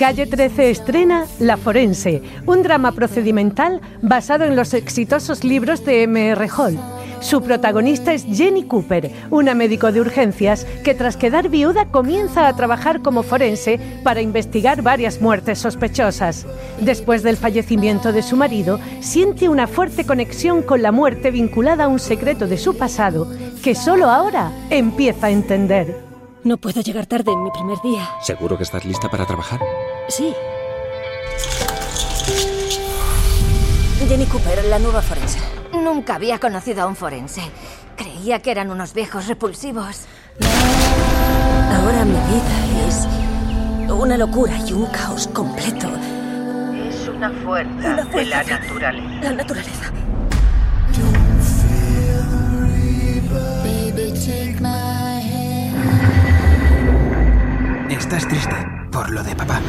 Calle 13 estrena La Forense, un drama procedimental basado en los exitosos libros de M.R. Hall. Su protagonista es Jenny Cooper, una médico de urgencias que tras quedar viuda comienza a trabajar como forense para investigar varias muertes sospechosas. Después del fallecimiento de su marido, siente una fuerte conexión con la muerte vinculada a un secreto de su pasado que solo ahora empieza a entender. No puedo llegar tarde en mi primer día. ¿Seguro que estás lista para trabajar? Sí. Jenny Cooper, la nueva forense. Nunca había conocido a un forense. Creía que eran unos viejos repulsivos. Ahora mi vida es una locura y un caos completo. Es una fuerza, Una de fuerza. la naturaleza. La naturaleza. Estás triste por lo de papá.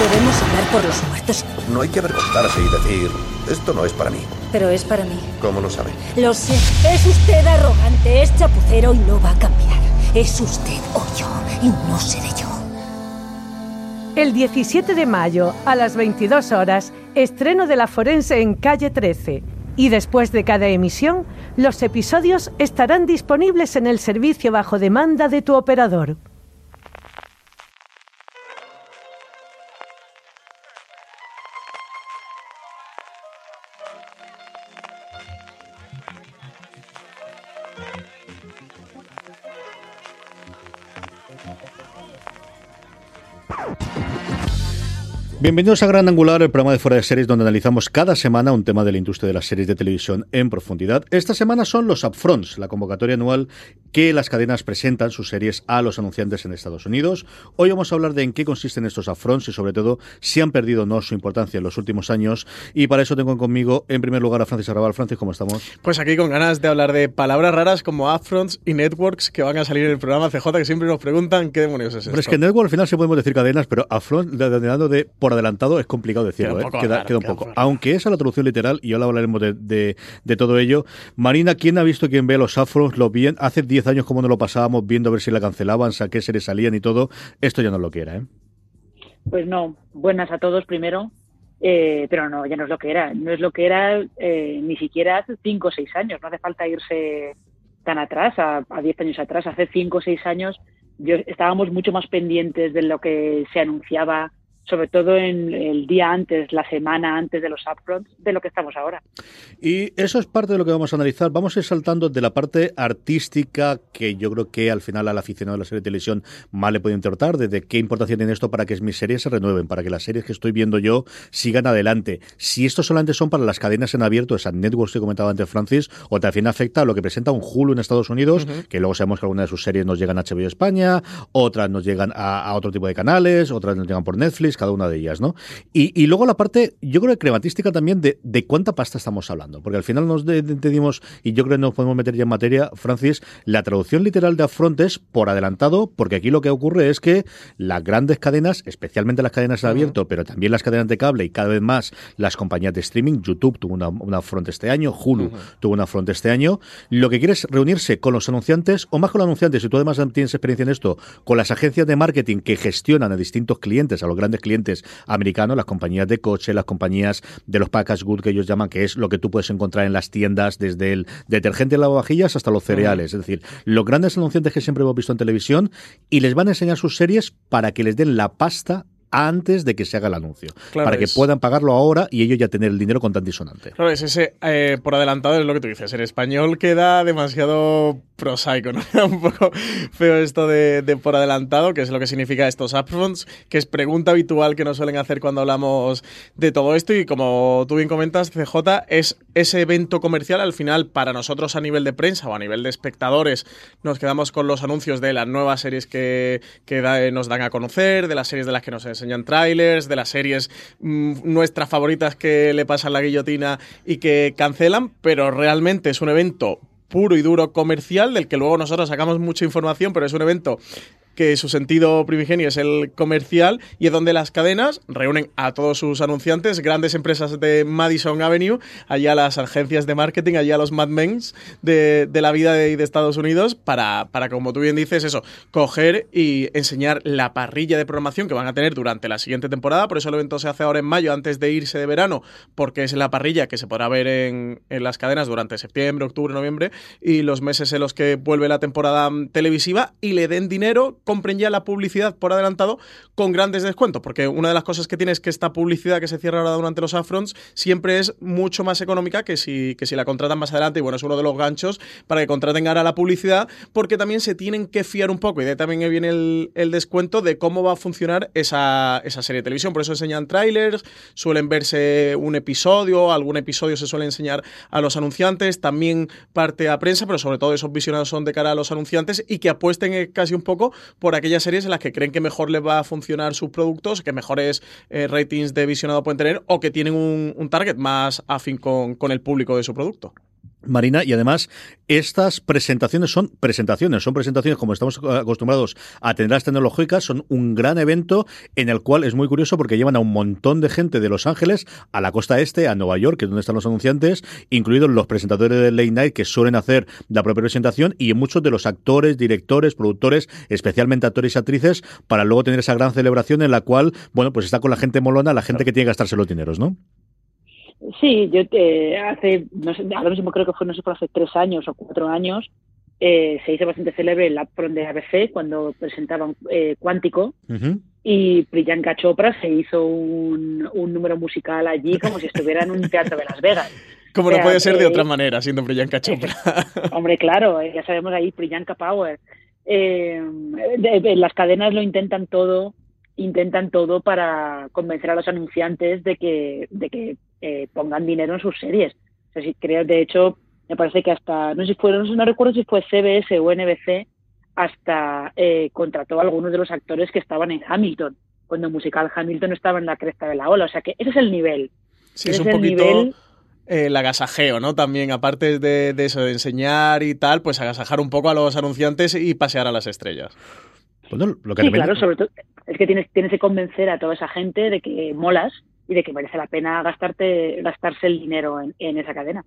Debemos hablar por los muertos, No hay que avergonzarse y decir, esto no es para mí. pero es para mí. ¿Cómo lo sabe? Lo sé. Es usted arrogante, es chapucero y no va a cambiar. Es usted o yo y no seré yo. El 17 de mayo, a las 22 horas, estreno de La Forense en Calle 13. Y después de cada emisión, los episodios estarán disponibles en el servicio bajo demanda de tu operador. Bienvenidos a Gran Angular, el programa de fuera de series donde analizamos cada semana un tema de la industria de las series de televisión en profundidad. Esta semana son los upfronts, la convocatoria anual que las cadenas presentan sus series a los anunciantes en Estados Unidos. Hoy vamos a hablar de en qué consisten estos upfronts y sobre todo si han perdido o no su importancia en los últimos años. Y para eso tengo conmigo en primer lugar a Francis Arrabal. Francis, ¿cómo estamos? Pues aquí con ganas de hablar de palabras raras como upfronts y networks que van a salir en el programa CJ que siempre nos preguntan qué demonios es esto. Pero es que Network al final sí podemos decir cadenas, pero upfront, denominado de por adelantado, es complicado decirlo, Queda un ¿eh? poco queda, raro, queda un queda un poco. Aunque esa es la traducción literal, y ahora hablaremos de, de- de todo ello. Marina, ¿quién ha visto, quién ve los upfronts? Lo bien, hace 10 años como no lo pasábamos viendo a ver si la cancelaban, a qué series salían y todo. Esto ya no lo quiera, ¿eh? Pues no, buenas a todos primero, eh, pero no, ya no es lo que era. No es lo que era eh, ni siquiera hace cinco o seis años. No hace falta irse tan atrás, a, a diez años atrás. Hace cinco o seis años yo, estábamos mucho más pendientes de lo que se anunciaba, sobre todo en el día antes, la semana antes de los upfronts, de lo que estamos ahora. Y eso es parte de lo que vamos a analizar. Vamos a ir saltando de la parte artística, que yo creo que al final al aficionado de la serie de televisión más le puede importar, desde qué importancia tiene esto para que mis series se renueven, para que las series que estoy viendo yo sigan adelante. Si esto solamente son para las cadenas en abierto, esas networks que comentaba antes Francis, o también afecta a lo que presenta un Hulu en Estados Unidos, que luego sabemos que algunas de sus series nos llegan a HBO España, otras nos llegan a, a otro tipo de canales, otras nos llegan por Netflix, cada una de ellas, ¿no? Y, y luego la parte, yo creo que crematística también de, de cuánta pasta estamos hablando, porque al final nos de- de- entendimos, y yo creo que nos podemos meter ya en materia, Francis, la traducción literal de upfront es por adelantado, porque aquí lo que ocurre es que las grandes cadenas, especialmente las cadenas en abierto, pero también las cadenas de cable y cada vez más las compañías de streaming, YouTube tuvo una, una este año, Hulu tuvo una upfront este año, lo que quiere es reunirse con los anunciantes, o más con los anunciantes, si tú además tienes experiencia en esto, con las agencias de marketing que gestionan a distintos clientes, a los grandes clientes americanos, las compañías de coche, las compañías de los package good que ellos llaman, que es lo que tú puedes encontrar en las tiendas, desde el detergente de lavavajillas hasta los cereales. Es decir, los grandes anunciantes que siempre hemos visto en televisión y les van a enseñar sus series para que les den la pasta antes de que se haga el anuncio. Claro, para que puedan pagarlo ahora y ellos ya tener el dinero con y sonante. Claro, es ese, eh, por adelantado es lo que tú dices. En español queda demasiado prosaico, ¿no? Queda un poco feo esto de, de por adelantado, que es lo que significa estos upfronts, que es pregunta habitual que nos suelen hacer cuando hablamos de todo esto. Y como tú bien comentas, CJ, es ese evento comercial al final para nosotros a nivel de prensa o a nivel de espectadores. Nos quedamos con los anuncios de las nuevas series que, que da- nos dan a conocer, de las series de las que nos enseñan trailers, de las series mm, nuestras favoritas que le pasan la guillotina y que cancelan, pero realmente es un evento puro y duro comercial del que luego nosotros sacamos mucha información, pero es un evento que su sentido primigenio es el comercial y es donde las cadenas reúnen a todos sus anunciantes, grandes empresas de Madison Avenue, allá las agencias de marketing, allá los Mad Men de, de la vida de, Estados Unidos, para, para, como tú bien dices, eso, coger y enseñar la parrilla de programación que van a tener durante la siguiente temporada. Por eso el evento se hace ahora en mayo, antes de irse de verano, porque es la parrilla que se podrá ver en, en las cadenas durante septiembre, octubre, noviembre y los meses en los que vuelve la temporada mm, televisiva y le den dinero, compren ya la publicidad por adelantado con grandes descuentos, porque una de las cosas que tiene es que esta publicidad que se cierra ahora durante los upfronts siempre es mucho más económica que si, que si la contratan más adelante y bueno, es uno de los ganchos para que contraten ahora la publicidad, porque también se tienen que fiar un poco y de ahí también viene el, el descuento de cómo va a funcionar esa, esa serie de televisión, por eso enseñan trailers, suelen verse un episodio, algún episodio se suele enseñar a los anunciantes, también parte a prensa, pero sobre todo esos visionados son de cara a los anunciantes y que apuesten eh, casi un poco por aquellas series en las que creen que mejor les va a funcionar sus productos, que mejores eh, ratings de visionado pueden tener o que tienen un, un target más afín con, con el público de su producto. Marina, y además estas presentaciones son presentaciones, son presentaciones como estamos acostumbrados a tener las tecnológicas, son un gran evento en el cual es muy curioso porque llevan a un montón de gente de Los Ángeles a la costa este, a Nueva York, que es donde están los anunciantes, incluidos los presentadores de Late Night que suelen hacer la propia presentación y muchos de los actores, directores, productores, especialmente actores y actrices, para luego tener esa gran celebración en la cual, bueno, pues está con la gente molona, la gente que tiene que gastarse los dineros, ¿no? Sí, yo eh, hace, no sé, ahora mismo creo que fue, no sé, por hace tres años o cuatro años, eh, se hizo bastante célebre el upfront de ABC cuando presentaban eh, Cuántico Uh -huh. y Priyanka Chopra se hizo un, un, número musical allí como si estuviera en un teatro de Las Vegas. Como o sea, no puede ser de eh, otra manera, siendo Priyanka Chopra. Hombre, claro, ya sabemos ahí Priyanka Power. De, de, las cadenas lo intentan todo intentan todo para convencer a los anunciantes de que, de que eh, pongan dinero en sus series. O sea, si creo, de hecho, me parece que hasta, no sé si fue, no, no recuerdo si fue CBS o NBC, hasta eh, contrató a algunos de los actores que estaban en Hamilton, cuando el musical Hamilton estaba en la cresta de la ola. O sea que ese es el nivel. Sí, ese es un poquito nivel... el agasajeo, ¿no? También, aparte de, de, eso, de enseñar y tal, pues agasajar un poco a los anunciantes y pasear a las estrellas. Bueno, lo que sí, claro, sobre todo es que tienes, tienes que convencer a toda esa gente de que molas y de que merece la pena gastarte, gastarse el dinero en, en esa cadena.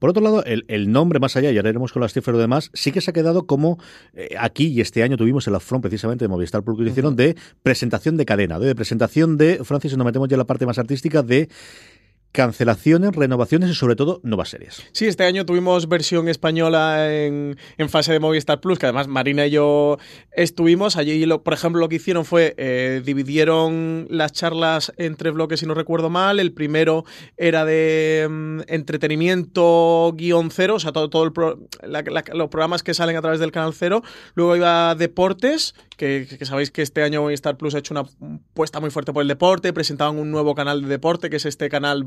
Por otro lado, el, el, nombre más allá, y ahora iremos con las cifras y demás, sí que se ha quedado como eh, aquí y este año tuvimos el upfront precisamente de Movistar Plus que uh -huh. hicieron de presentación de cadena, de, de presentación de, Francis, nos metemos ya en la parte más artística de cancelaciones, renovaciones y sobre todo nuevas series. Sí, este año tuvimos versión española en, fase de Movistar Plus, que además Marina y yo estuvimos. Allí, por ejemplo, lo que hicieron fue eh, dividieron las charlas entre bloques, si no recuerdo mal. El primero era de um, entretenimiento guion cero, o sea, todo, todo pro, los programas que salen a través del canal cero. Luego iba deportes, que, sabéis que este año Movistar Plus ha hecho una puesta muy fuerte por el deporte. Presentaban un nuevo canal de deporte, que es este canal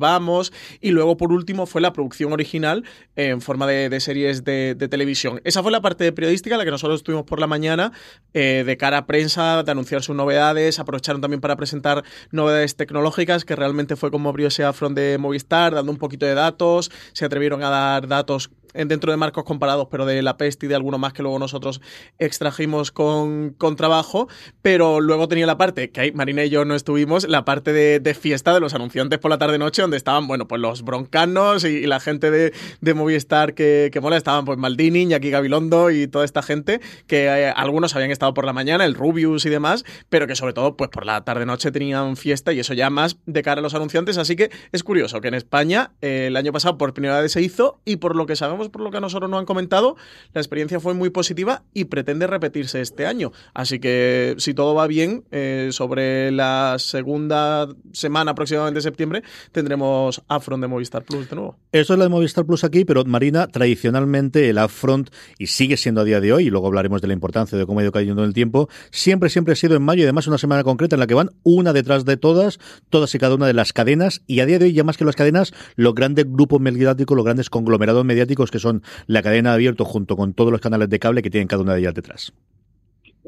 Y luego, por último, fue la producción original en forma de, de series de, de, televisión. Esa fue la parte periodística, la que nosotros estuvimos por la mañana, eh, de cara a prensa, de anunciar sus novedades. Aprovecharon también para presentar novedades tecnológicas, que realmente fue como abrió ese de Movistar, dando un poquito de datos. Se atrevieron a dar datos dentro de marcos comparados, pero de la peste y de alguno más que luego nosotros extrajimos con, con trabajo. Pero luego tenía la parte, que ahí Marina y yo no estuvimos, la parte de, de fiesta de los anunciantes por la tarde-noche, donde estaban, bueno, pues los broncanos y, y la gente de, de Movistar que, que, mola, estaban pues Maldini, Iñaki Gabilondo y toda esta gente, que eh, algunos habían estado por la mañana, el Rubius y demás, pero que sobre todo, pues por la tarde-noche tenían fiesta y eso ya más de cara a los anunciantes. Así que es curioso que en España eh, el año pasado por primera vez se hizo y por lo que sabemos por lo que a nosotros nos han comentado, la experiencia fue muy positiva y pretende repetirse este año. Así que si todo va bien, eh, sobre la segunda semana aproximadamente de septiembre tendremos Upfront de Movistar Plus de nuevo. Eso es la de Movistar Plus aquí, pero Marina, tradicionalmente el Upfront, y sigue siendo a día de hoy, y luego hablaremos de la importancia de cómo ha ido cayendo en el tiempo, siempre, siempre ha sido en mayo y además una semana concreta en la que van una detrás de todas, todas y cada una de las cadenas, y a día de hoy ya más que las cadenas, los grandes grupos mediáticos, los grandes conglomerados mediáticos que son la cadena abierto junto con todos los canales de cable que tienen cada una de ellas detrás.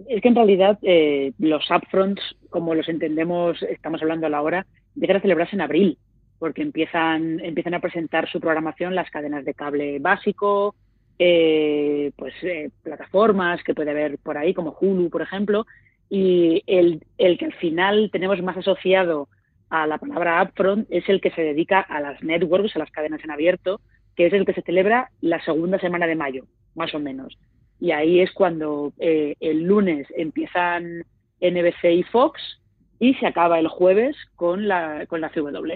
Es que en realidad eh, los upfronts, como los entendemos, estamos hablando a la hora, dejan de celebrarse en abril, porque empiezan, empiezan a presentar su programación las cadenas de cable básico, eh, pues eh, plataformas que puede haber por ahí, como Hulu, por ejemplo, y el que al final tenemos más asociado a la palabra upfront es el que se dedica a las networks, a las cadenas en abierto, que es el que se celebra la segunda semana de mayo, más o menos. Y ahí es cuando eh, el lunes empiezan NBC y Fox y se acaba el jueves con la, con la CW.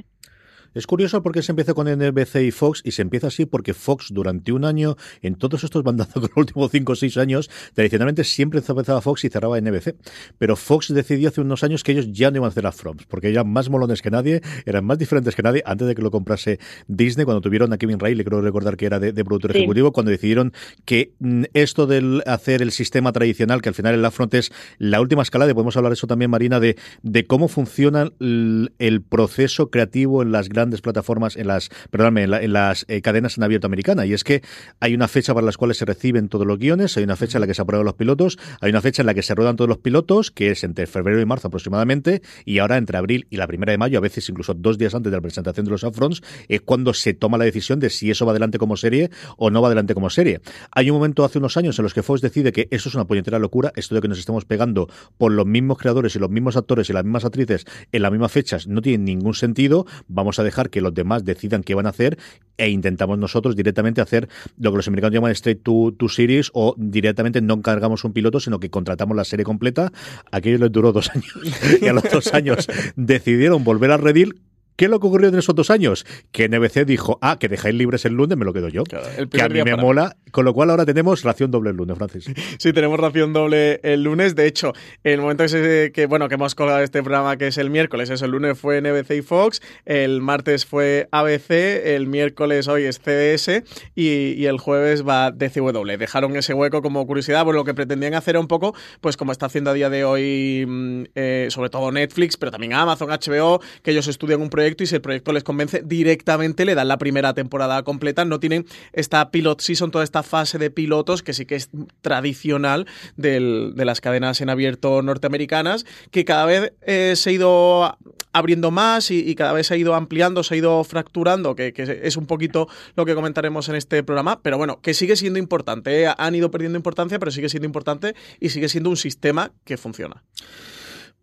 Es curioso porque se empieza con NBC y Fox y se empieza así porque Fox durante un año, en todos estos bandazos con los últimos 5 o 6 años, tradicionalmente siempre empezaba Fox y cerraba NBC. Pero Fox decidió hace unos años que ellos ya no iban a hacer las Froms, porque eran más molones que nadie, eran más diferentes que nadie, antes de que lo comprase Disney, cuando tuvieron a Kevin Riley, creo recordar que era de, productor ejecutivo, cuando decidieron que mm, esto del hacer el sistema tradicional, que al final el Upfront es la última escala, de podemos hablar eso también, Marina, de, de cómo funciona el, el proceso creativo en las grandes grandes plataformas, en las, perdóname, en, las eh, cadenas en abierto americana. Y es que hay una fecha para las cuales se reciben todos los guiones, hay una fecha en la que se aprueban los pilotos, hay una fecha en la que se ruedan todos los pilotos, que es entre febrero y marzo aproximadamente, y ahora entre abril y la primera de mayo, a veces incluso dos días antes de la presentación de los upfronts, es cuando se toma la decisión de si eso va adelante como serie o no va adelante como serie. Hay un momento hace unos años en los que Fox decide que eso es una puñetera locura, esto de que nos estemos pegando por los mismos creadores y los mismos actores y las mismas actrices en las mismas fechas no tiene ningún sentido, vamos a dejar que los demás decidan qué van a hacer e intentamos nosotros directamente hacer lo que los americanos llaman straight to, to series o directamente no encargamos un piloto, sino que contratamos la serie completa. Aquello les duró dos años y a los dos años decidieron volver a Redil ¿Qué es lo que ocurrió en esos dos años? Que NBC dijo, ah, que dejáis libres el lunes, me lo quedo yo. que a mí me mola. Con lo cual ahora tenemos ración doble el lunes, Francis. Sí, tenemos ración doble el lunes. De hecho, el momento que, que, bueno, que hemos colgado este programa, que es el miércoles, eso, el lunes fue NBC y Fox, el martes fue ABC, el miércoles hoy es CBS y, el jueves va DCW. Dejaron ese hueco como curiosidad, pues lo que pretendían hacer un poco, pues como está haciendo a día de hoy, mm, eh, sobre todo Netflix, pero también Amazon, HBO, que ellos estudian un proyecto y si el proyecto les convence, directamente le dan la primera temporada completa. No tienen esta pilot season, toda esta fase de pilotos que sí que es tradicional de las cadenas en abierto norteamericanas, que cada vez eh, se ha ido abriendo más y, cada vez se ha ido ampliando, se ha ido fracturando, que, es un poquito lo que comentaremos en este programa, pero bueno, que sigue siendo importante. ¿eh? Han ido perdiendo importancia, pero sigue siendo importante y sigue siendo un sistema que funciona.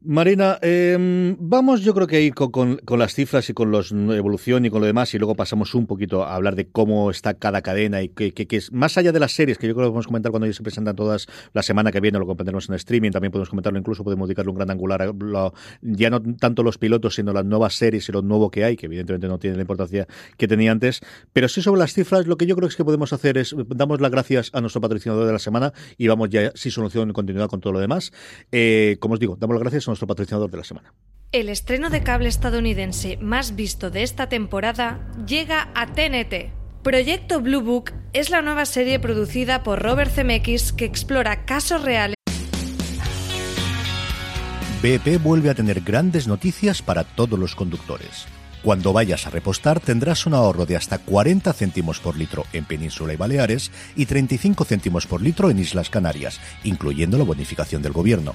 Marina, em, vamos yo creo que ir con, las cifras y con la evolución y con lo demás y luego pasamos un poquito a hablar de cómo está cada cadena y que, es más allá de las series que yo creo que podemos comentar cuando ya se presentan todas la semana que viene, lo comprenderemos en streaming, también podemos comentarlo, incluso podemos dedicarle un gran angular, a ya no tanto los pilotos, sino las nuevas series y lo nuevo que hay, que evidentemente no tiene la importancia que tenía antes, pero sí sobre las cifras, lo que yo creo que podemos hacer es, damos las gracias a nuestro patrocinador de la semana y vamos ya sin solución y continuidad con todo lo demás. Eh, como os digo, damos las gracias a nuestro patrocinador de la semana. El estreno de cable estadounidense más visto de esta temporada llega a TNT. Proyecto Blue Book es la nueva serie producida por Robert Zemeckis que explora casos reales. BP vuelve a tener grandes noticias para todos los conductores. Cuando vayas a repostar tendrás un ahorro de hasta 40 céntimos por litro en Península y Baleares y 35 céntimos por litro en Islas Canarias, incluyendo la bonificación del gobierno.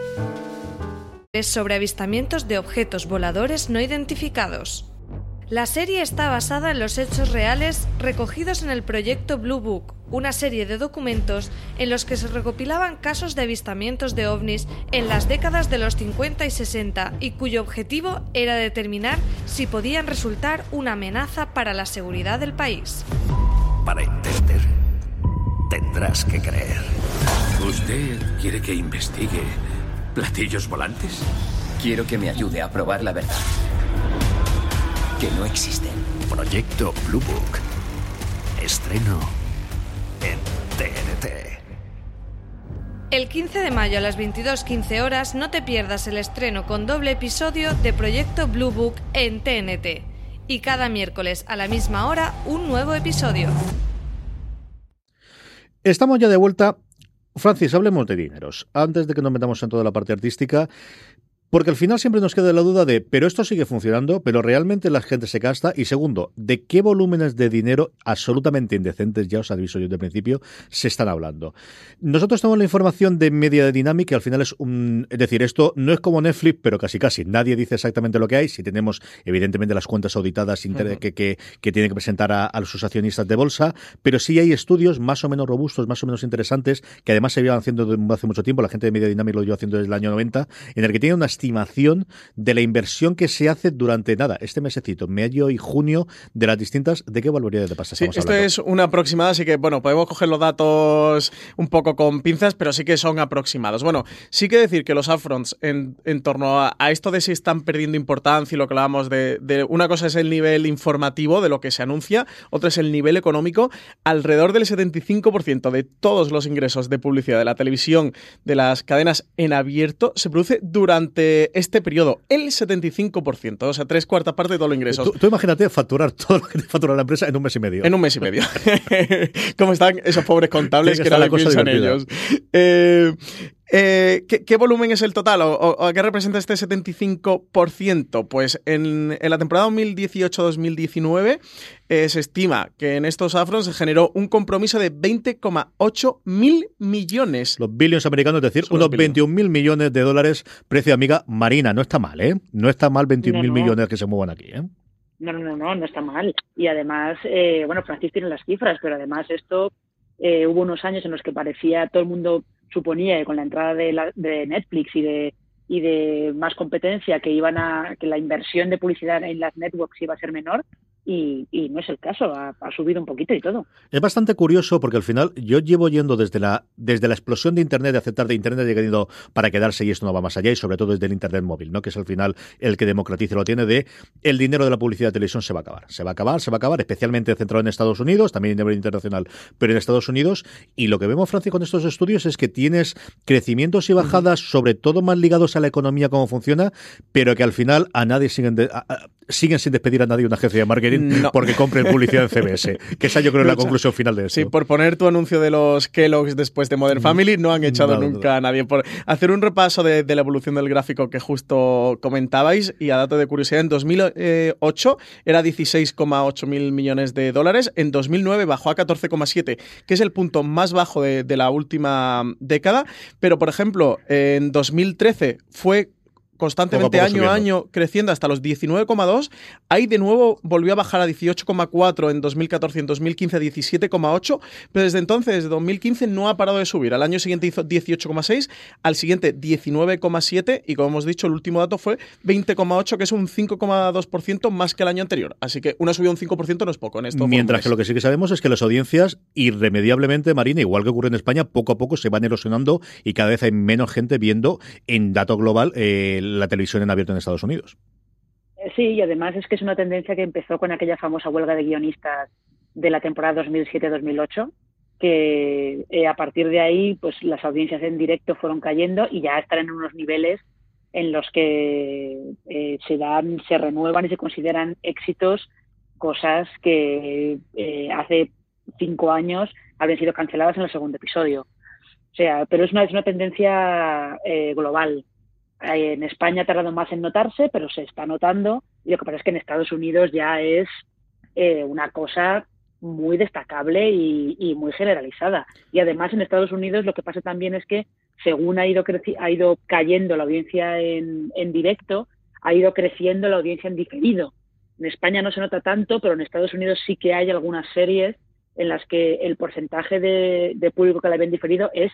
Sobre avistamientos de objetos voladores no identificados. La serie está basada en los hechos reales recogidos en el proyecto Blue Book, una serie de documentos en los que se recopilaban casos de avistamientos de ovnis en las décadas de los 50 y 60 y cuyo objetivo era determinar si podían resultar una amenaza para la seguridad del país. Para entender, tendrás que creer. ¿Usted quiere que investigue platillos volantes? Quiero que me ayude a probar la verdad. Que no existen. Proyecto Blue Book. Estreno en TNT. El 15 de mayo a las 22.15 horas no te pierdas el estreno con doble episodio de Proyecto Blue Book en TNT. Y cada miércoles a la misma hora un nuevo episodio. Estamos ya de vuelta Francis, hablemos de dineros. Antes de que nos metamos en toda la parte artística, porque al final siempre nos queda la duda de, pero esto sigue funcionando, pero realmente la gente se gasta. Y segundo, ¿de qué volúmenes de dinero absolutamente indecentes, ya os aviso yo de principio, se están hablando? Nosotros tenemos la información de Media Dynamic, que al final es un. Es decir, esto no es como Netflix, pero casi casi. Nadie dice exactamente lo que hay. Si tenemos, evidentemente, las cuentas auditadas que, que, que, tienen que presentar a, a, sus accionistas de bolsa, pero sí hay estudios más o menos robustos, más o menos interesantes, que además se llevan haciendo hace mucho tiempo. La gente de Media Dynamic lo lleva haciendo desde el año 90, en el que tiene unas estimación de la inversión que se hace durante nada, este mesecito, mayo y junio, de las distintas. ¿De qué valoridades de pasta sí, Esto es una aproximada, así que, bueno, podemos coger los datos un poco con pinzas, pero sí que son aproximados. Bueno, sí que decir que los upfronts en, en torno a, esto de si están perdiendo importancia y lo que hablábamos de, de, una cosa es el nivel informativo de lo que se anuncia, otra es el nivel económico. Alrededor del 75% de todos los ingresos de publicidad de la televisión, de las cadenas en abierto, se produce durante este este periodo el 75%, o sea, tres cuartas partes de todos los ingresos. Tú, imagínate facturar todo lo que te factura la empresa en un mes y medio. En un mes y medio. ¿Cómo están esos pobres contables que, que la piensan ellos? Eh, eh, ¿qué, volumen es el total o, a qué representa este 75%? Pues en, la temporada 2018-2019 eh, se estima que en estos afros se generó un compromiso de 20,8 mil millones. Los billions americanos, es decir, unos 21 mil millones de dólares, precio amiga marina. No está mal, ¿eh? No está mal 21 mil millones que se muevan aquí, ¿eh? No, no, no, no, está mal. Y además, eh, bueno, Francis tiene las cifras, pero además esto hubo unos años en los que parecía todo el mundo suponía que con la entrada de, la, de Netflix y de y de más competencia que iban a que la inversión de publicidad en las networks iba a ser menor y, no es el caso, ha, subido un poquito y todo. Es bastante curioso porque al final yo llevo yendo desde la desde la explosión de Internet, de aceptar de Internet, ha llegado para quedarse y esto no va más allá y sobre todo desde el Internet móvil, ¿no? que es al final el que democratiza lo tiene de el dinero de la publicidad de televisión se va a acabar, se va a acabar, se va a acabar, especialmente centrado en Estados Unidos, también en nivel internacional, pero en Estados Unidos y lo que vemos, Francia, con estos estudios es que tienes crecimientos y bajadas, sobre todo más ligados a la economía, cómo funciona, pero que al final a nadie siguen siguen sin despedir a nadie una agencia de marketing porque compren publicidad en CBS. Que esa yo creo es la conclusión final de esto. Sí, por poner tu anuncio de los Kellogg's después de Modern mm. Family, no han echado nunca a nadie. Por hacer un repaso de, la evolución del gráfico que justo comentabais, y a dato de curiosidad, en 2008 era 16,8 mil millones de dólares, en 2009 bajó a 14,7, que es el punto más bajo de, de la última década, pero por ejemplo, en 2013 fue constantemente año a año creciendo hasta los 19,2. Ahí de nuevo volvió a bajar a 18,4 en 2014 y en 2015 a 17,8. Pero desde entonces, desde 2015, no ha parado de subir. Al año siguiente hizo 18,6, al siguiente 19,7 y como hemos dicho, el último dato fue 20,8, que es un 5,2% más que el año anterior. Así que una subida de un 5% no es poco en esto. Mientras que lo que sí que sabemos es que las audiencias, irremediablemente, Marina, igual que ocurre en España, poco a poco se van erosionando y cada vez hay menos gente viendo en dato global el la televisión en abierto en Estados Unidos. Eh, sí, y además es que es una tendencia que empezó con aquella famosa huelga de guionistas de la temporada 2007-2008, que eh, a partir de ahí pues las audiencias en directo fueron cayendo y ya están en unos niveles en los que eh, se dan, se renuevan y se consideran éxitos cosas que hace cinco años habrían sido canceladas en el segundo episodio. O sea, pero es una, es una tendencia global. En España ha tardado más en notarse, pero se está notando. Y lo que pasa es que en Estados Unidos ya es una cosa muy destacable y, muy generalizada. Y además en Estados Unidos lo que pasa también es que según ha ido, ha ido cayendo la audiencia en, directo, ha ido creciendo la audiencia en diferido. En España no se nota tanto, pero en Estados Unidos sí que hay algunas series en las que el porcentaje de, público que la ven diferido es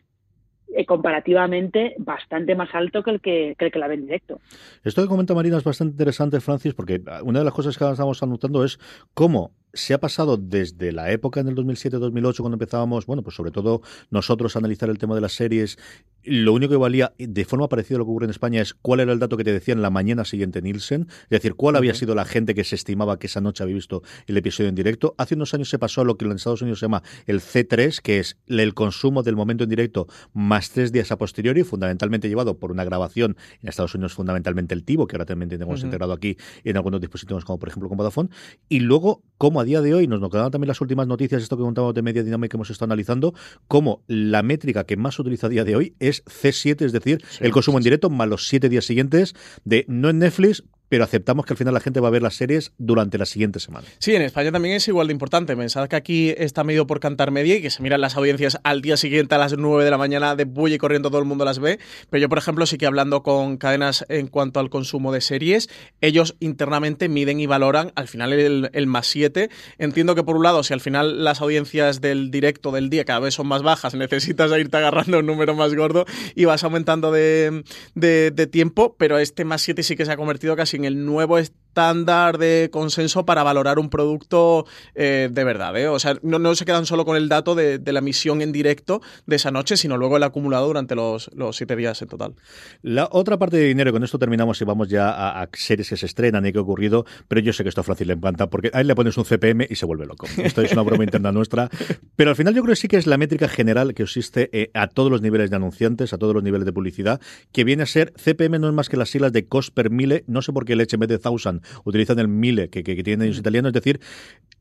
eh, comparativamente bastante más alto que el que, que el que la ven directo. Esto que comenta Marina es bastante interesante, Francis, porque una de las cosas que estamos anotando es cómo se ha pasado desde la época en el 2007-2008 cuando empezábamos, bueno, pues sobre todo nosotros a analizar el tema de las series, lo único que valía de forma parecida a lo que ocurre en España es cuál era el dato que te decía en la mañana siguiente Nielsen, es decir, cuál había sido la gente que se estimaba que esa noche había visto el episodio en directo. Hace unos años se pasó a lo que en Estados Unidos se llama el C3, que es el consumo del momento en directo más tres días a posteriori, fundamentalmente llevado por una grabación en Estados Unidos, fundamentalmente el Tivo, que ahora también tenemos integrado aquí en algunos dispositivos como por ejemplo con Vodafone, y luego cómo a día de hoy, nos, nos quedaban también las últimas noticias, esto que contamos de media dinámica que hemos estado analizando, cómo la métrica que más se utiliza a día de hoy es C7, es decir, el consumo en directo más los siete días siguientes de no en Netflix, pero aceptamos que al final la gente va a ver las series durante la siguiente semana. Sí, en España también es igual de importante. Pensad que aquí está medido por Cantar Media y que se miran las audiencias al día siguiente a las 9 de la mañana de bulle y corriendo todo el mundo las ve. Pero yo, por ejemplo, sí que hablando con cadenas en cuanto al consumo de series, ellos internamente miden y valoran al final el, más 7. Entiendo que por un lado, si al final las audiencias del directo del día cada vez son más bajas, necesitas irte agarrando un número más gordo y vas aumentando de, de tiempo, pero este más 7 sí que se ha convertido casi en el nuevo estándar de consenso para valorar un producto eh, de verdad. ¿eh? O sea, no, se quedan solo con el dato de, la emisión en directo de esa noche, sino luego el acumulado durante los, siete días en total. La otra parte de dinero, con esto terminamos y vamos ya a, series que se estrenan y qué ha ocurrido, pero yo sé que esto a Francis le encanta porque a él le pones un CPM y se vuelve loco. Esto es una broma interna nuestra, pero al final yo creo que sí que es la métrica general que existe eh, a todos los niveles de anunciantes, a todos los niveles de publicidad, que viene a ser CPM no es más que las siglas de cost per mile, no sé por qué leche en vez de thousand utilizan el mile que, que, tienen ellos italianos, es decir,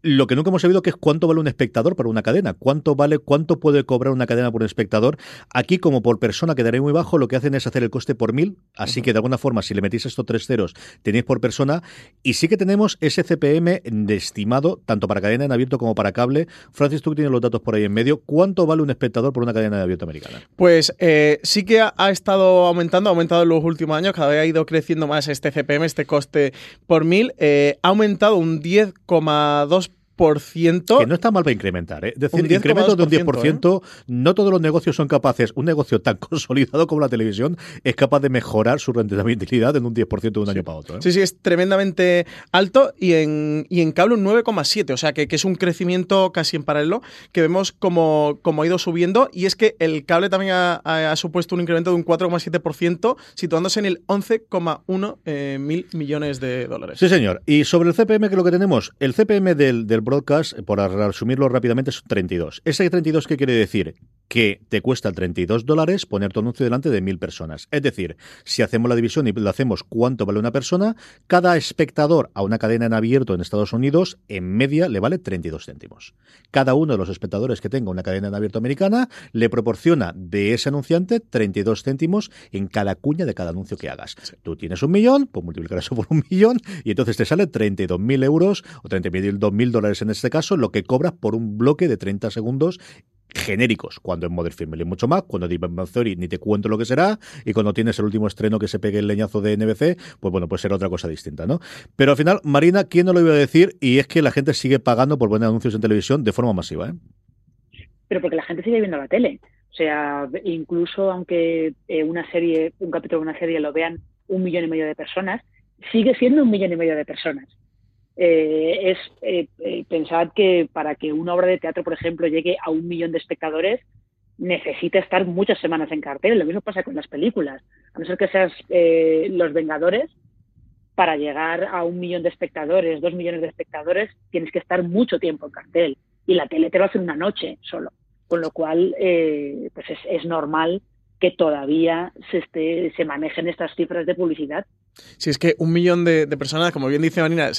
lo que nunca hemos sabido que es cuánto vale un espectador para una cadena, cuánto vale, cuánto puede cobrar una cadena por un espectador. Aquí, como por persona quedaría muy bajo, lo que hacen es hacer el coste por mil, así que de alguna forma, si le metís estos tres ceros, tenéis por persona, y sí que tenemos ese CPM de estimado, tanto para cadena en abierto como para cable. Francis, tú que tienes los datos por ahí en medio, ¿cuánto vale un espectador por una cadena de abierto americana? Pues eh, sí que ha, ha, estado aumentando, ha aumentado en los últimos años, cada vez ha ido creciendo más este CPM, este coste por mil, eh, ha aumentado un 10,2% que no está mal para incrementar, ¿eh? Es decir, incremento de un 10%, ¿eh? no todos los negocios son capaces, un negocio tan consolidado como la televisión es capaz de mejorar su rentabilidad en un 10% de un año para otro. ¿eh? Sí, sí, es tremendamente alto y en, y en cable un 9,7, o sea que, que, es un crecimiento casi en paralelo que vemos como, como ha ido subiendo y es que el cable también ha, supuesto un incremento de un 4,7%, situándose en el 11,1 eh, mil millones de dólares. Sí, señor. Y sobre el CPM, que es lo que tenemos, el CPM del, del broadcast, por resumirlo rápidamente, es 32. ¿Ese 32 qué quiere decir? Que te cuesta 32 dólares poner tu anuncio delante de mil personas. Es decir, si hacemos la división y lo hacemos cuánto vale una persona, cada espectador a una cadena en abierto en Estados Unidos, en media, le vale 32 céntimos. Cada uno de los espectadores que tenga una cadena en abierto americana le proporciona de ese anunciante 32 céntimos en cada cuña de cada anuncio que hagas. Tú tienes un millón, pues multiplicar eso por un millón y entonces te sale 32.000 euros o 32.000 dólares en este caso, lo que cobras por un bloque de 30 segundos genéricos, cuando en Modern Family mucho más, cuando en Bang Theory ni te cuento lo que será, y cuando tienes el último estreno que se pegue el leñazo de NBC, pues bueno, pues será otra cosa distinta, ¿no? Pero al final, Marina, ¿quién no lo iba a decir? Y es que la gente sigue pagando por poner anuncios en televisión de forma masiva, ¿eh? Pero porque la gente sigue viendo la tele. O sea, incluso aunque eh, una serie, un capítulo de una serie lo vean un millón y medio de personas, sigue siendo un millón y medio de personas. Eh, es eh, eh, pensad que para que una obra de teatro, por ejemplo, llegue a un millón de espectadores, necesita estar muchas semanas en cartel. Lo mismo pasa con las películas. A no ser que seas Los Vengadores, para llegar a un millón de espectadores, dos millones de espectadores, tienes que estar mucho tiempo en cartel. Y la tele te va a hacer una noche solo. Con lo cual, pues es, es normal que todavía se, esté, se manejen estas cifras de publicidad. Si es que un millón de, personas, como bien dice Marina,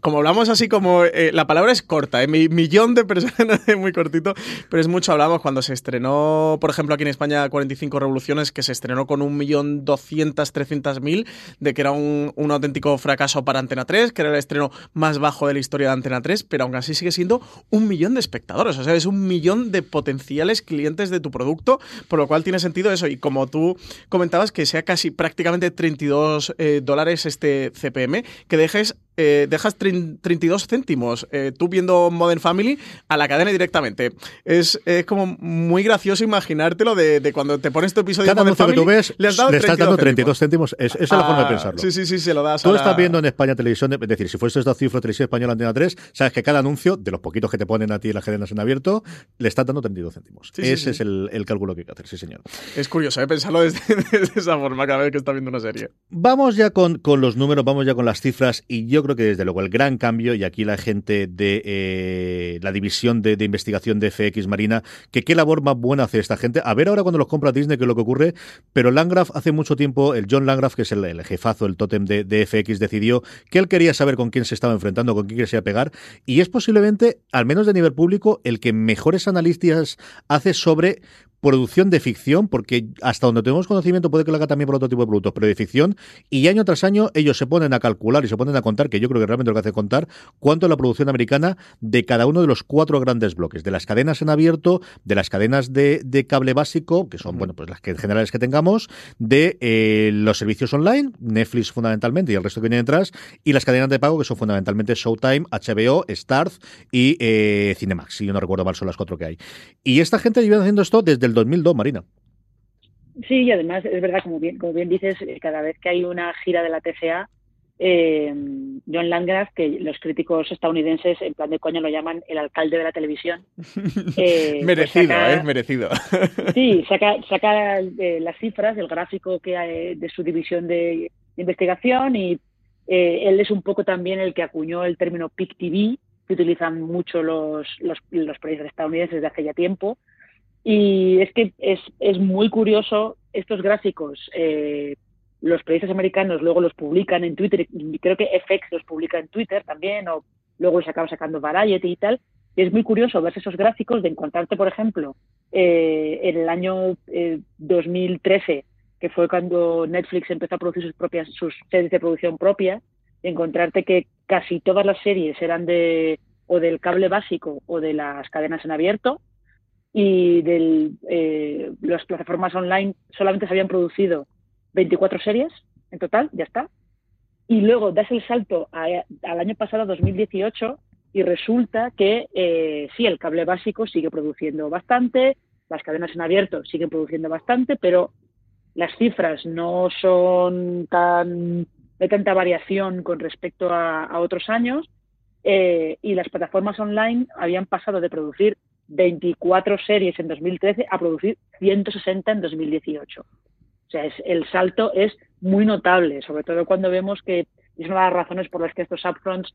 como hablamos así como, eh, la palabra es corta, ¿eh? millón de personas es muy cortito, pero es mucho, hablamos cuando se estrenó, por ejemplo, aquí en España 45 Revoluciones, que se estrenó con un millón doscientas, trescientas mil, de que era un, un, auténtico fracaso para Antena 3, que era el estreno más bajo de la historia de Antena 3, pero aún así sigue siendo un millón de espectadores, o sea, es un millón de potenciales clientes de tu producto, por lo cual tiene sentido eso, y como tú comentabas, que sea casi prácticamente 32 dólares este CPM, que dejes eh, dejas 32 céntimos eh, tú viendo Modern Family a la cadena directamente. Es, como muy gracioso imaginártelo de, cuando te pones tu episodio Cada de Modern Family, que tú ves, le, estás dando 32 céntimos. esa es la forma de ah, pensarlo. Sí, sí, sí, se lo das. Tú estás viendo en España televisión, es decir, si fuese esta cifra televisión española Antena 3, sabes que cada anuncio, de los poquitos que te ponen a ti en las cadenas en abierto, le estás dando 32 céntimos. Ese es el, cálculo que hay que hacer, sí, señor. Es curioso, ¿eh? pensarlo desde, esa forma cada vez que está viendo una serie. Vamos ya con, con los números, vamos ya con las cifras, y yo creo que desde luego el gran cambio, y aquí la gente de eh, la división de, investigación de FX Marina, que qué labor más buena hace esta gente. A ver ahora cuando los compra Disney qué es lo que ocurre, pero Landgraf hace mucho tiempo, el John Landgraf, que es el, jefazo, el tótem de, de, FX, decidió que él quería saber con quién se estaba enfrentando, con quién quería pegar, y es posiblemente, al menos de nivel público, el que mejores analistas hace sobre producción de ficción, porque hasta donde tenemos conocimiento puede que lo haga también por otro tipo de productos, pero de ficción, y año tras año ellos se ponen a calcular y se ponen a contar, que yo creo que realmente lo que hace contar, cuánto es la producción americana de cada uno de los cuatro grandes bloques, de las cadenas en abierto, de las cadenas de, cable básico, que son, bueno, pues las que generales que tengamos, de eh, los servicios online, Netflix fundamentalmente y el resto que viene detrás, y las cadenas de pago, que son fundamentalmente Showtime, HBO, Starz y eh, Cinemax, si yo no recuerdo mal, son las cuatro que hay. Y esta gente lleva haciendo esto desde 2002, Marina. Sí, y además es verdad, como bien, como bien dices, eh, cada vez que hay una gira de la TCA, eh, John Landgraf, que los críticos estadounidenses en plan de coño lo llaman el alcalde de la televisión. Eh, pues merecido, ¿eh? Merecido. sí, saca, saca las cifras, el gráfico que hay de su división de investigación y él es un poco también el que acuñó el término Peak TV, que utilizan mucho los, los, los estadounidenses desde hace ya tiempo y es que es, es muy curioso estos gráficos. Eh, los periodistas americanos luego los publican en Twitter, creo que FX los publica en Twitter también, o luego se acaba sacando Variety y tal. Y es muy curioso ver esos gráficos de encontrarte, por ejemplo, eh, en el año 2013, eh, que fue cuando Netflix empezó a producir sus propias sus series de producción propia, encontrarte que casi todas las series eran de o del cable básico o de las cadenas en abierto, y de eh, las plataformas online solamente se habían producido 24 series en total, ya está. Y luego das el salto al año pasado, 2018, y resulta que eh, sí, el cable básico sigue produciendo bastante, las cadenas en abierto siguen produciendo bastante, pero las cifras no son tan de tanta variación con respecto a, otros años eh, y las plataformas online habían pasado de producir 24 series en 2013 a producir 160 en 2018. O sea, es, el salto es muy notable, sobre todo cuando vemos que es una de las razones por las que estos upfronts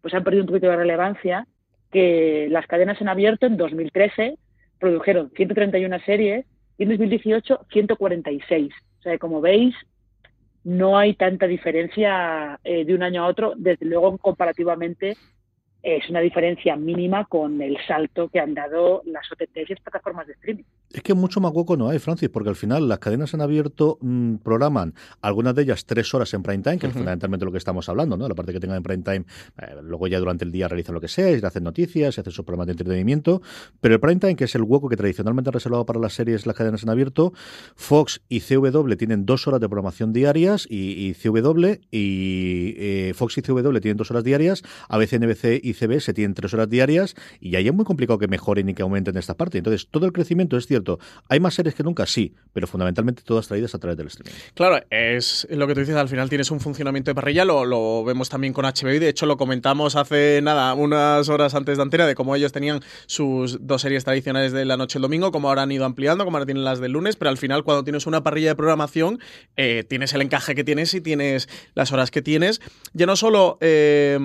Pues han perdido un poquito de relevancia que las cadenas en abierto en 2013 produjeron 131 series y en 2018 146. O sea, como veis, no hay tanta diferencia eh, de un año a otro. Desde luego, comparativamente, es una diferencia mínima con el salto que han dado las OTTs y las plataformas de streaming. Es que mucho más hueco no hay, Francis, porque al final las cadenas en abierto mm, programan algunas de ellas tres horas en prime time, que es fundamentalmente lo que estamos hablando, ¿no? La parte que tengan en prime time, eh, luego ya durante el día realizan lo que sea, y hacen noticias, y hacen sus programas de entretenimiento, pero el prime time, que es el hueco que tradicionalmente ha reservado para las series, las cadenas en abierto, Fox y CW tienen dos horas de programación diarias y, CW y eh, Fox y CW tienen dos horas diarias, a veces NBC y CBS tienen tres horas diarias y ahí es muy complicado que mejoren y que aumenten esta parte. Entonces, todo el crecimiento es cierto ¿Hay más series que nunca? Sí, pero fundamentalmente todas traídas a través del streaming. Claro, es lo que tú dices, al final tienes un funcionamiento de parrilla, lo, lo vemos también con HBO y de hecho lo comentamos hace nada, unas horas antes de Antena, de cómo ellos tenían sus dos series tradicionales de la noche el domingo, cómo ahora han ido ampliando, cómo ahora tienen las del lunes, pero al final cuando tienes una parrilla de programación, eh, tienes el encaje que tienes y tienes las horas que tienes, ya no solo eh,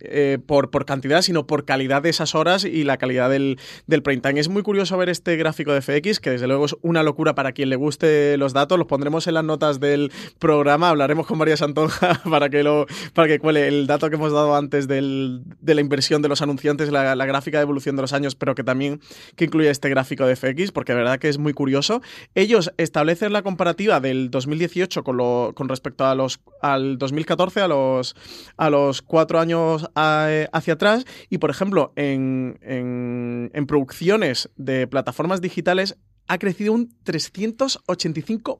eh, por cantidad, sino por calidad de esas horas y la calidad del, del prime time. Es muy curioso ver este gráfico de FX que desde luego es una locura para quien le guste los datos. Los pondremos en las notas del programa. Hablaremos con María Santonja para que lo para que cuele el dato que hemos dado antes de la inversión de los anunciantes, la, gráfica de evolución de los años, pero que también que incluye este gráfico de FX, porque de verdad que es muy curioso. Ellos establecen la comparativa del 2018 con, lo, con respecto a los al 2014, a los, a los cuatro años hacia atrás, y por ejemplo, en, en, en producciones de plataformas digitales ha crecido un 385%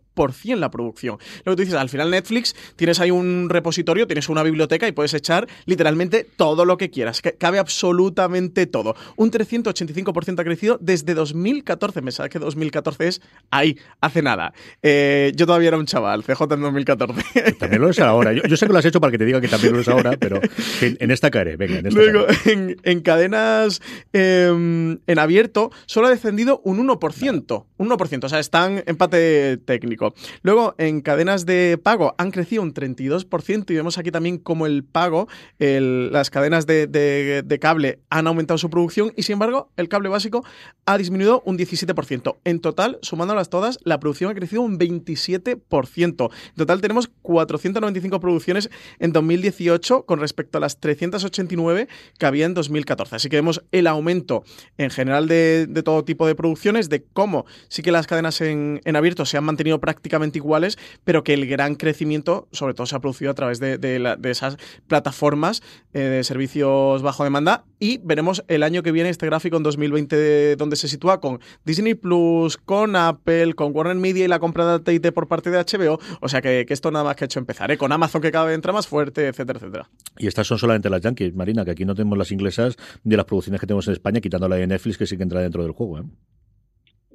la producción. Lo que tú dices, al final Netflix tienes ahí un repositorio, tienes una biblioteca y puedes echar literalmente todo lo que quieras. Cabe absolutamente todo. Un 385% ha crecido desde 2014. Me sabe que 2014 es ahí, hace nada. Eh, yo todavía era un chaval, CJ en 2014. También lo es ahora. Yo, sé que lo has hecho para que te diga que también lo es ahora, pero en, esta caeré. Venga, en esta Luego, en, cadenas em, en abierto, solo ha descendido un 1%. Un 1%, o sea, están empate técnico. Luego, en cadenas de pago han crecido un 32% y vemos aquí también como el pago, las cadenas de, cable han aumentado su producción y sin embargo el cable básico ha disminuido un 17%. En total, sumándolas todas, la producción ha crecido un 27%. En total tenemos 495 producciones en 2018 con respecto a las 389 que había en 2014. Así que vemos el aumento en general de, de todo tipo de producciones, de cómo sí que las cadenas en, abierto se han mantenido prácticamente iguales, pero que el gran crecimiento sobre todo se ha producido a través de, esas plataformas eh, de servicios bajo demanda y veremos el año que viene este gráfico en 2020 donde se sitúa con Disney Plus, con Apple, con Warner Media y la compra de AT&T por parte de HBO, o sea que, esto nada más que ha hecho empezar, ¿eh? con Amazon que cada vez entra más fuerte, etcétera, etcétera. Y estas son solamente las yankees, Marina, que aquí no tenemos las inglesas de las producciones que tenemos en España, quitando la de Netflix que sí que entra dentro del juego. ¿eh?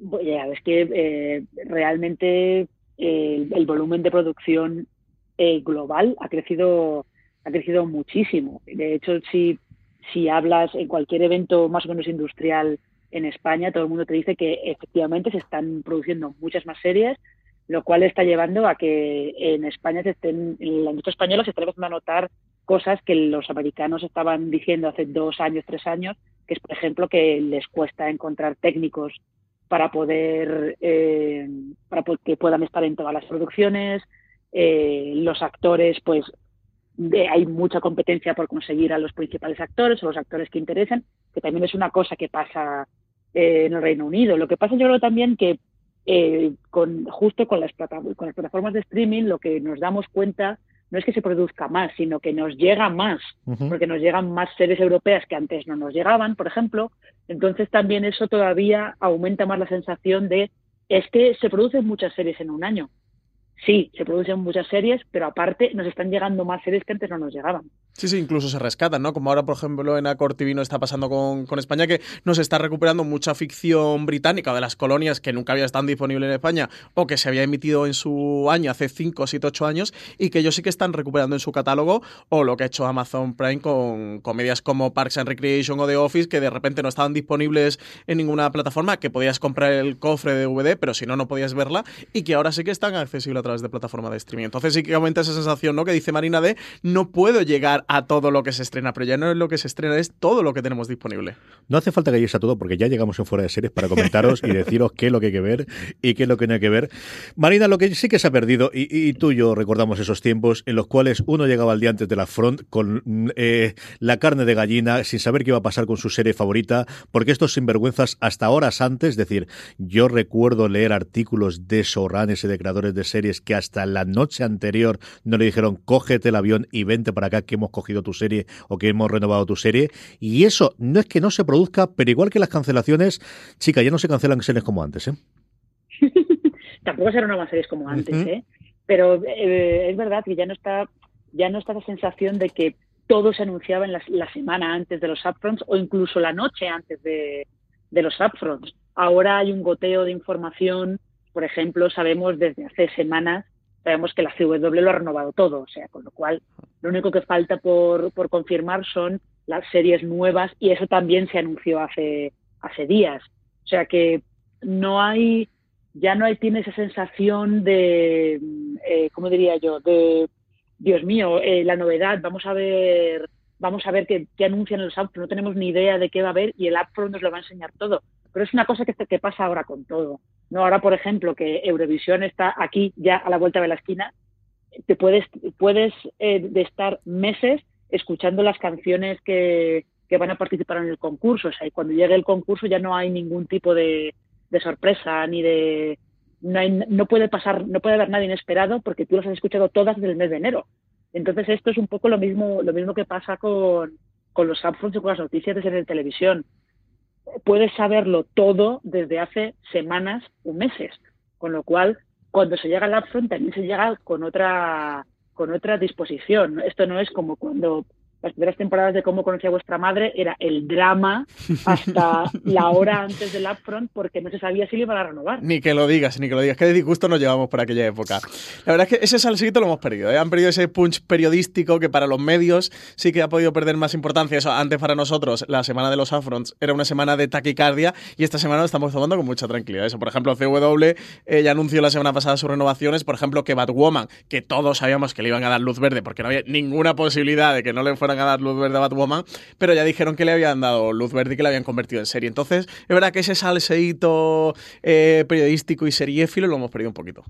Ya, es que eh, realmente eh, el, volumen de producción eh, global ha crecido, ha crecido muchísimo. De hecho, si, si hablas en cualquier evento más o menos industrial en España, todo el mundo te dice que efectivamente se están produciendo muchas más series, lo cual está llevando a que en España se estén, en la industria española se estén empezando a notar cosas que los americanos estaban diciendo hace dos años, tres años, que es, por ejemplo, que les cuesta encontrar técnicos para poder eh, para que puedan estar en todas las producciones. Eh, los actores pues hay mucha competencia por conseguir a los principales actores o los actores que interesen que también es una cosa que pasa eh, en el Reino Unido. Lo que pasa yo creo también que con justo con las, con las plataformas de streaming lo que nos damos cuenta no es que se produzca más, sino que nos llega más, porque nos llegan más series europeas que antes no nos llegaban, por ejemplo. Entonces también eso todavía aumenta más la sensación de es que se producen muchas series en un año. Sí, se producen muchas series, pero aparte nos están llegando más series que antes no nos llegaban. Sí, sí, incluso se rescatan, ¿no? Como ahora, por ejemplo, en Acor TV no está pasando con, con, España, que nos está recuperando mucha ficción británica de las colonias que nunca había estado disponible en España o que se había emitido en su año hace 5, 7, 8 años y que ellos sí que están recuperando en su catálogo o lo que ha hecho Amazon Prime con comedias como Parks and Recreation o The Office que de repente no estaban disponibles en ninguna plataforma, que podías comprar el cofre de DVD, pero si no, no podías verla y que ahora sí que están accesibles a través de plataforma de streaming. Entonces sí que aumenta esa sensación, ¿no? Que dice Marina de no puedo llegar llegar a todo lo que se estrena, pero ya no es lo que se estrena, es todo lo que tenemos disponible. No hace falta que llegues a todo porque ya llegamos en fuera de series para comentaros y deciros qué es lo que hay que ver y qué es lo que no hay que ver. Marina, lo que sí que se ha perdido, y, tú y yo recordamos esos tiempos en los cuales uno llegaba al día antes de la front con eh, la carne de gallina sin saber qué iba a pasar con su serie favorita, porque estos sinvergüenzas hasta horas antes, es decir, yo recuerdo leer artículos de showrunners y de creadores de series que hasta la noche anterior no le dijeron cógete el avión y vente para acá que hemos cogido tu serie o que hemos renovado tu serie. Y eso no es que no se produzca, pero igual que las cancelaciones, chica, ya no se cancelan series como antes, ¿eh? Tampoco serán más series como antes, ¿eh? Pero eh, es verdad que ya no está ya no está la sensación de que todo se anunciaba en la, semana antes de los upfronts o incluso la noche antes de, de los upfronts. Ahora hay un goteo de información, por ejemplo, sabemos desde hace semanas, sabemos que la CW lo ha renovado todo, o sea, con lo cual lo único que falta por, por confirmar son las series nuevas y eso también se anunció hace, hace días. O sea que no hay, ya no hay, tiene esa sensación de, eh, ¿cómo diría yo? De, Dios mío, eh, la novedad, vamos a ver, vamos a ver qué, qué anuncian los apps, no tenemos ni idea de qué va a haber y el app nos lo va a enseñar todo. Pero es una cosa que, que pasa ahora con todo. No, ahora, por ejemplo, que Eurovisión está aquí ya a la vuelta de la esquina, te puedes, puedes eh, de estar meses escuchando las canciones que, que, van a participar en el concurso. O sea, y cuando llegue el concurso ya no hay ningún tipo de, de sorpresa ni de no, hay, no puede pasar, no puede haber nada inesperado porque tú las has escuchado todas desde el mes de enero. Entonces esto es un poco lo mismo, lo mismo que pasa con, con los upfronts y con las noticias de la televisión puedes saberlo todo desde hace semanas o meses. Con lo cual, cuando se llega al upfront también se llega con otra con otra disposición. Esto no es como cuando las primeras temporadas de Cómo conocía vuestra madre era el drama hasta la hora antes del upfront porque no se sabía si le iban a renovar. Ni que lo digas, ni que lo digas. Qué disgusto nos llevamos por aquella época. La verdad es que ese salsito lo hemos perdido. ¿eh? Han perdido ese punch periodístico que para los medios sí que ha podido perder más importancia. Eso antes para nosotros, la semana de los upfronts era una semana de taquicardia y esta semana lo estamos tomando con mucha tranquilidad. Eso, por ejemplo, CW eh, ya anunció la semana pasada sus renovaciones. Por ejemplo, que Batwoman, que todos sabíamos que le iban a dar luz verde porque no había ninguna posibilidad de que no le fueran a dar luz verde a Batwoman, pero ya dijeron que le habían dado luz verde y que le habían convertido en serie. Entonces, es verdad que ese salseíto eh, periodístico y seriéfilo lo hemos perdido un poquito.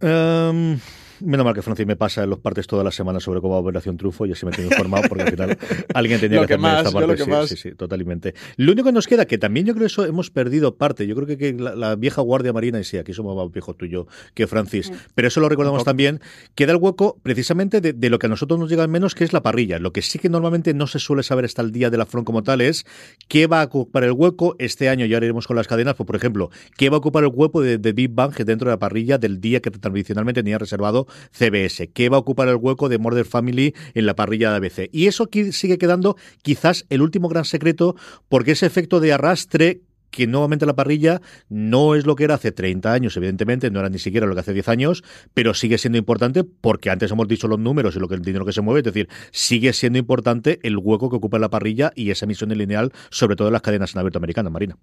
Um, Menos mal que Francis me pasa en los partes todas las semanas sobre cómo va Operación Trufo y así me tengo informado porque al final alguien tenía que, hacer esta parte. sí, sí, sí, totalmente. Lo único que nos queda, que también yo creo que eso hemos perdido parte, yo creo que, la, vieja guardia marina, y sí, aquí somos más viejos tú y yo que Francis, pero eso lo recordamos también, queda el hueco precisamente de, lo que a nosotros nos llega al menos, que es la parrilla. Lo que sí que normalmente no se suele saber hasta el día de la front como tal es qué va a ocupar el hueco este año, ya iremos con las cadenas, pues por ejemplo, qué va a ocupar el hueco de, de Big Bang dentro de la parrilla del día que tradicionalmente tenía reservado CBS, que va a ocupar el hueco de Murder Family en la parrilla de ABC. Y eso sigue quedando quizás el último gran secreto, porque ese efecto de arrastre que nuevamente la parrilla no es lo que era hace 30 años, evidentemente, no era ni siquiera lo que hace 10 años, pero sigue siendo importante porque antes hemos dicho los números y lo que el dinero que se mueve, es decir, sigue siendo importante el hueco que ocupa la parrilla y esa emisión en lineal, sobre todo en las cadenas en abierto americanas, Marina.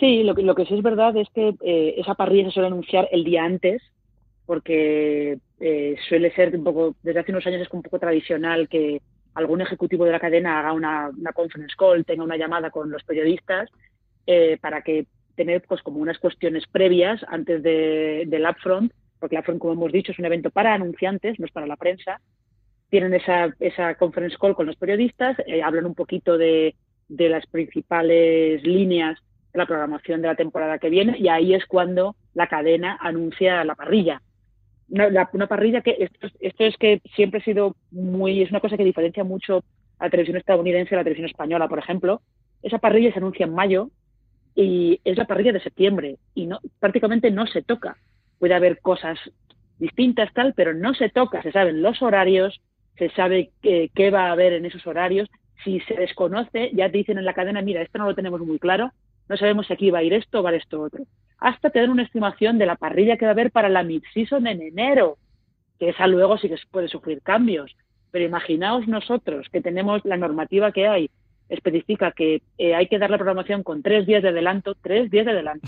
Sí, lo que, sí es verdad es que eh, esa parrilla se suele anunciar el día antes porque eh, suele ser un poco, desde hace unos años es un poco tradicional que algún ejecutivo de la cadena haga una, conference call, tenga una llamada con los periodistas eh, para que tener pues como unas cuestiones previas antes de, del upfront, porque el upfront, como hemos dicho, es un evento para anunciantes, no es para la prensa. Tienen esa, esa conference call con los periodistas, eh, hablan un poquito de, de las principales líneas de la programación de la temporada que viene y ahí es cuando la cadena anuncia la parrilla una, una parrilla que esto, es que siempre ha sido muy, es una cosa que diferencia mucho a la televisión estadounidense a la televisión española, por ejemplo. Esa parrilla se anuncia en mayo y es la parrilla de septiembre y no, prácticamente no se toca. Puede haber cosas distintas tal, pero no se toca. Se saben los horarios, se sabe qué, qué va a haber en esos horarios. Si se desconoce, ya te dicen en la cadena, mira, esto no lo tenemos muy claro, no sabemos si aquí va a ir esto o va a ir esto otro hasta tener una estimación de la parrilla que va a haber para la mid-season en enero, que esa luego sí que puede sufrir cambios. Pero imaginaos nosotros que tenemos la normativa que hay, especifica que eh, hay que dar la programación con tres días de adelanto, tres días de adelanto.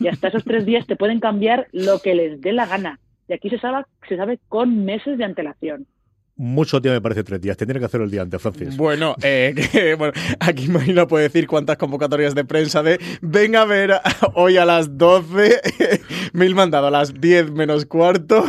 Y hasta esos tres días te pueden cambiar lo que les dé la gana. Y aquí se sabe, se sabe con meses de antelación. Mucho día me parece tres días. Tendría que hacerlo el día antes, Francis. Bueno, eh, que, bueno aquí Marina puede decir cuántas convocatorias de prensa de venga a ver hoy a las 12, mil mandado a las 10 menos cuarto,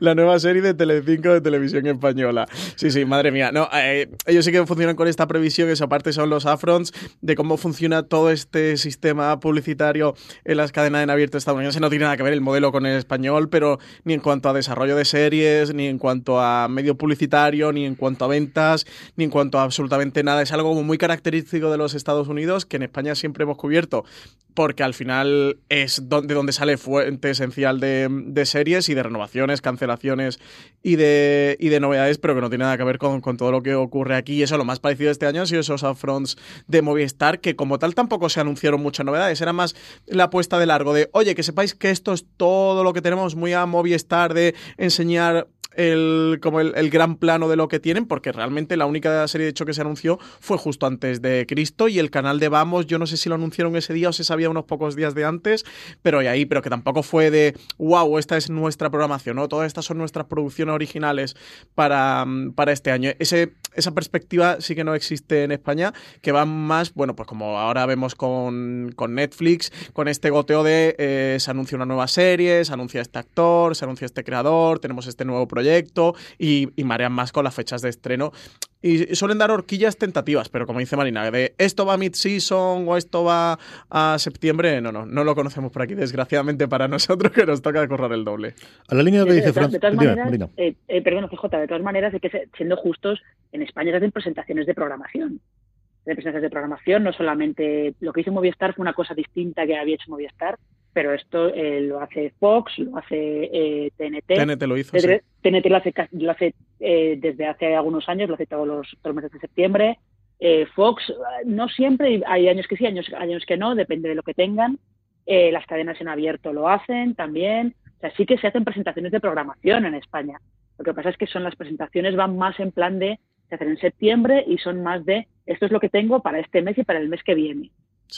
la nueva serie de Telecinco de televisión española. Sí, sí, madre mía. No, eh, ellos sí que funcionan con esta previsión, esa parte son los afronts de cómo funciona todo este sistema publicitario en las cadenas en abierto estadounidenses. No tiene nada que ver el modelo con el español, pero ni en cuanto a desarrollo de series, ni en cuanto a medio publicitario, ni en cuanto a ventas, ni en cuanto a absolutamente nada. Es algo muy característico de los Estados Unidos que en España siempre hemos cubierto, porque al final es de donde sale fuente esencial de, de series y de renovaciones, cancelaciones y de, y de novedades, pero que no tiene nada que ver con, con, todo lo que ocurre aquí. Y eso, lo más parecido este año han sido esos upfronts de Movistar, que como tal tampoco se anunciaron muchas novedades. Era más la apuesta de largo de, oye, que sepáis que esto es todo lo que tenemos muy a Movistar de enseñar el, como el, gran plano de lo que tienen, porque realmente la única serie de hecho que se anunció fue justo antes de Cristo y el canal de Vamos, yo no sé si lo anunciaron ese día o se sabía unos pocos días de antes, pero ahí, pero que tampoco fue de, wow, esta es nuestra programación, ¿no? Todas estas son nuestras producciones originales para, para este año. Ese, esa perspectiva sí que no existe en España, que va más, bueno, pues como ahora vemos con, con Netflix, con este goteo de eh, se anuncia una nueva serie, se anuncia este actor, se anuncia este creador, tenemos este nuevo proyecto proyecto y, marean más con las fechas de estreno. Y suelen dar horquillas tentativas, pero como dice Marina, de esto va mid-season o esto va a septiembre, no, no, no lo conocemos por aquí, desgraciadamente para nosotros que nos toca correr el doble. A la línea de lo que dice Fran, de todas maneras, eh, eh, perdón, CJ, de todas maneras, que siendo justos, en España se hacen presentaciones de programación. De presentaciones de programación, no solamente lo que hizo Movistar fue una cosa distinta que había hecho Movistar, pero esto eh, lo hace Fox, lo hace TNT. Eh, TNT lo hizo. TNT lo hace, lo hace eh, desde hace algunos años, lo hace todos los, todos los meses de septiembre. Fox, no siempre, hay años que sí, años, años que no, depende de lo que tengan. las cadenas en abierto lo hacen también. O sea, sí que se hacen presentaciones de programación en España. Lo que pasa es que son las presentaciones van más en plan de se hacen en septiembre y son más de esto es lo que tengo para este mes y para el mes que viene.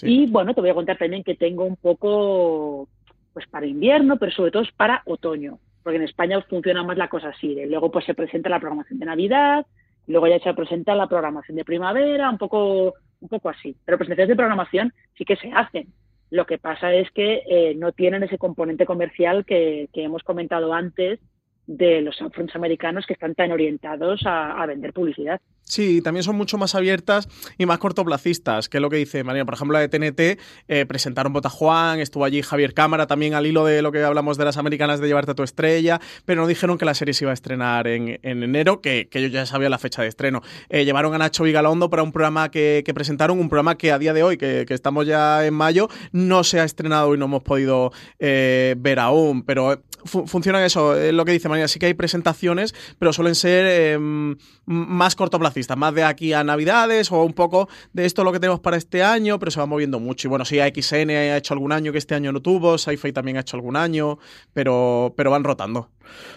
Y bueno, te voy a contar también que tengo un poco, pues para invierno, pero sobre todo es para otoño, porque en España funciona más la cosa así. luego pues se presenta la programación de Navidad, luego ya se presenta la programación de primavera, un poco, un poco así. Pero presentaciones de programación sí que se hacen. Lo que pasa es que eh, no tienen ese componente comercial que, que hemos comentado antes de los upfronts americanos que están tan orientados a, vender publicidad. Sí, también son mucho más abiertas y más cortoplacistas, que es lo que dice María. Por ejemplo, la de TNT eh, presentaron Bota Juan, estuvo allí Javier Cámara, también al hilo de lo que hablamos de las americanas de llevarte a tu estrella, pero no dijeron que la serie se iba a estrenar en, enero, que, ellos ya sabían la fecha de estreno. Eh, llevaron a Nacho Vigalondo para un programa que, presentaron, un programa que a día de hoy, que, estamos ya en mayo, no se ha estrenado y no hemos podido eh, ver aún, pero funciona eso, es lo que dice María, sí que hay presentaciones, pero suelen ser em, más cortoplacistas, más de aquí a Navidades o un poco de esto lo que tenemos para este año, pero se va moviendo mucho. Y bueno, sí, AXN ha hecho algún año que este año no tuvo, Sci-Fi también ha hecho algún año, pero, pero van rotando.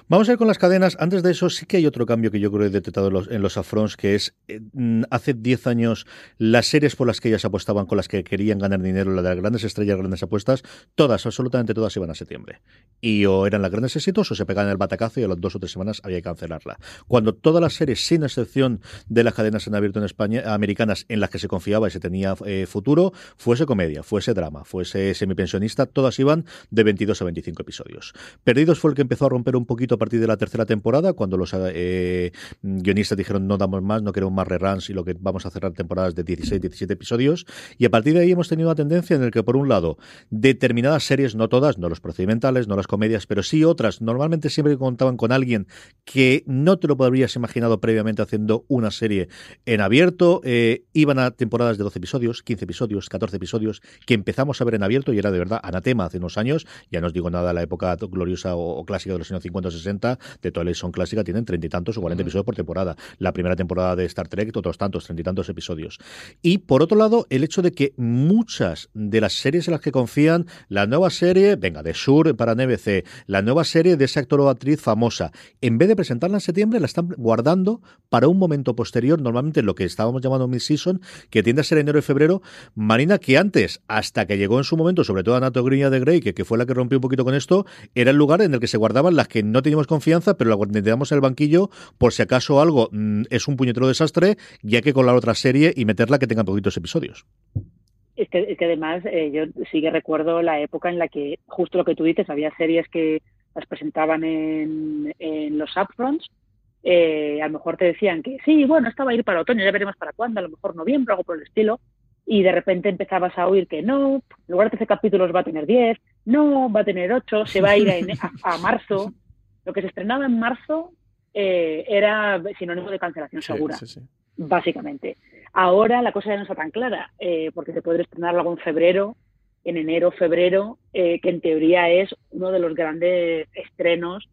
Vamos a ir con las cadenas. Antes de eso, sí que hay otro cambio que yo creo que he detectado en los, afrons, que es eh, mm, hace 10 años las series por las que ellas apostaban, con las que querían ganar dinero, la de las grandes estrellas, grandes apuestas, todas, absolutamente todas iban a septiembre. Y o eran las grandes éxitos o se pegaban el batacazo y a las dos o tres semanas había que cancelarla. Cuando todas las series, sin excepción de las cadenas en abierto en España, americanas en las que se confiaba y se tenía eh, futuro, fuese comedia, fuese drama, fuese semipensionista, todas iban de 22 a 25 episodios. Perdidos fue el que empezó a romper un poquito a partir de la tercera temporada, cuando los eh, guionistas dijeron no damos más, no queremos más reruns y lo que vamos a cerrar temporadas de 16, 17 episodios. Y a partir de ahí hemos tenido una tendencia en el que, por un lado, determinadas series, no todas, no los procedimentales, no las comedias, pero sí otras, normalmente siempre contaban con alguien que no te lo habrías imaginado previamente haciendo una serie en abierto, eh, iban a temporadas de 12 episodios, 15 episodios, 14 episodios, que empezamos a ver en abierto y era de verdad anatema hace unos años, ya no os digo nada de la época gloriosa o, clásica de los años 50 o 60 de Twilight son clásica tienen treinta y tantos o cuarenta episodios por temporada. La primera temporada de Star Trek, otros tantos, treinta y tantos episodios. Y por otro lado, el hecho de que muchas de las series en las que confían, la nueva serie, venga, de Sur para NBC, la nueva serie de ese actor o actriz famosa, en vez de presentarla en septiembre, la están guardando para un momento posterior, normalmente lo que estábamos llamando mid-season, que tiende a ser enero y febrero. Marina, que antes, hasta que llegó en su momento, sobre todo Anato de Grey, que, que fue la que rompió un poquito con esto, era el lugar en el que se guardaban las que que no tenemos confianza, pero la tenemos en el banquillo por si acaso algo mm, es un puñetero desastre, ya que colar otra serie y meterla que tenga poquitos episodios. Es que, además eh, yo sí que recuerdo la época en la que, justo lo que tú dices, había series que las presentaban en, en los upfronts eh, a lo mejor te decían que sí, bueno, esta va a ir para otoño, ya veremos para cuándo, a lo mejor noviembre, algo por el estilo, y de repente empezabas a oír que no, en lugar de 13 capítulos va a tener 10, no, va a tener 8, se va a ir a, marzo. Lo que se estrenaba en marzo eh, era sinónimo de cancelación segura, básicamente. Ahora la cosa ya no está tan clara, eh, porque se puede estrenar algo en febrero, en enero, febrero, que en teoría es uno de los grandes estrenos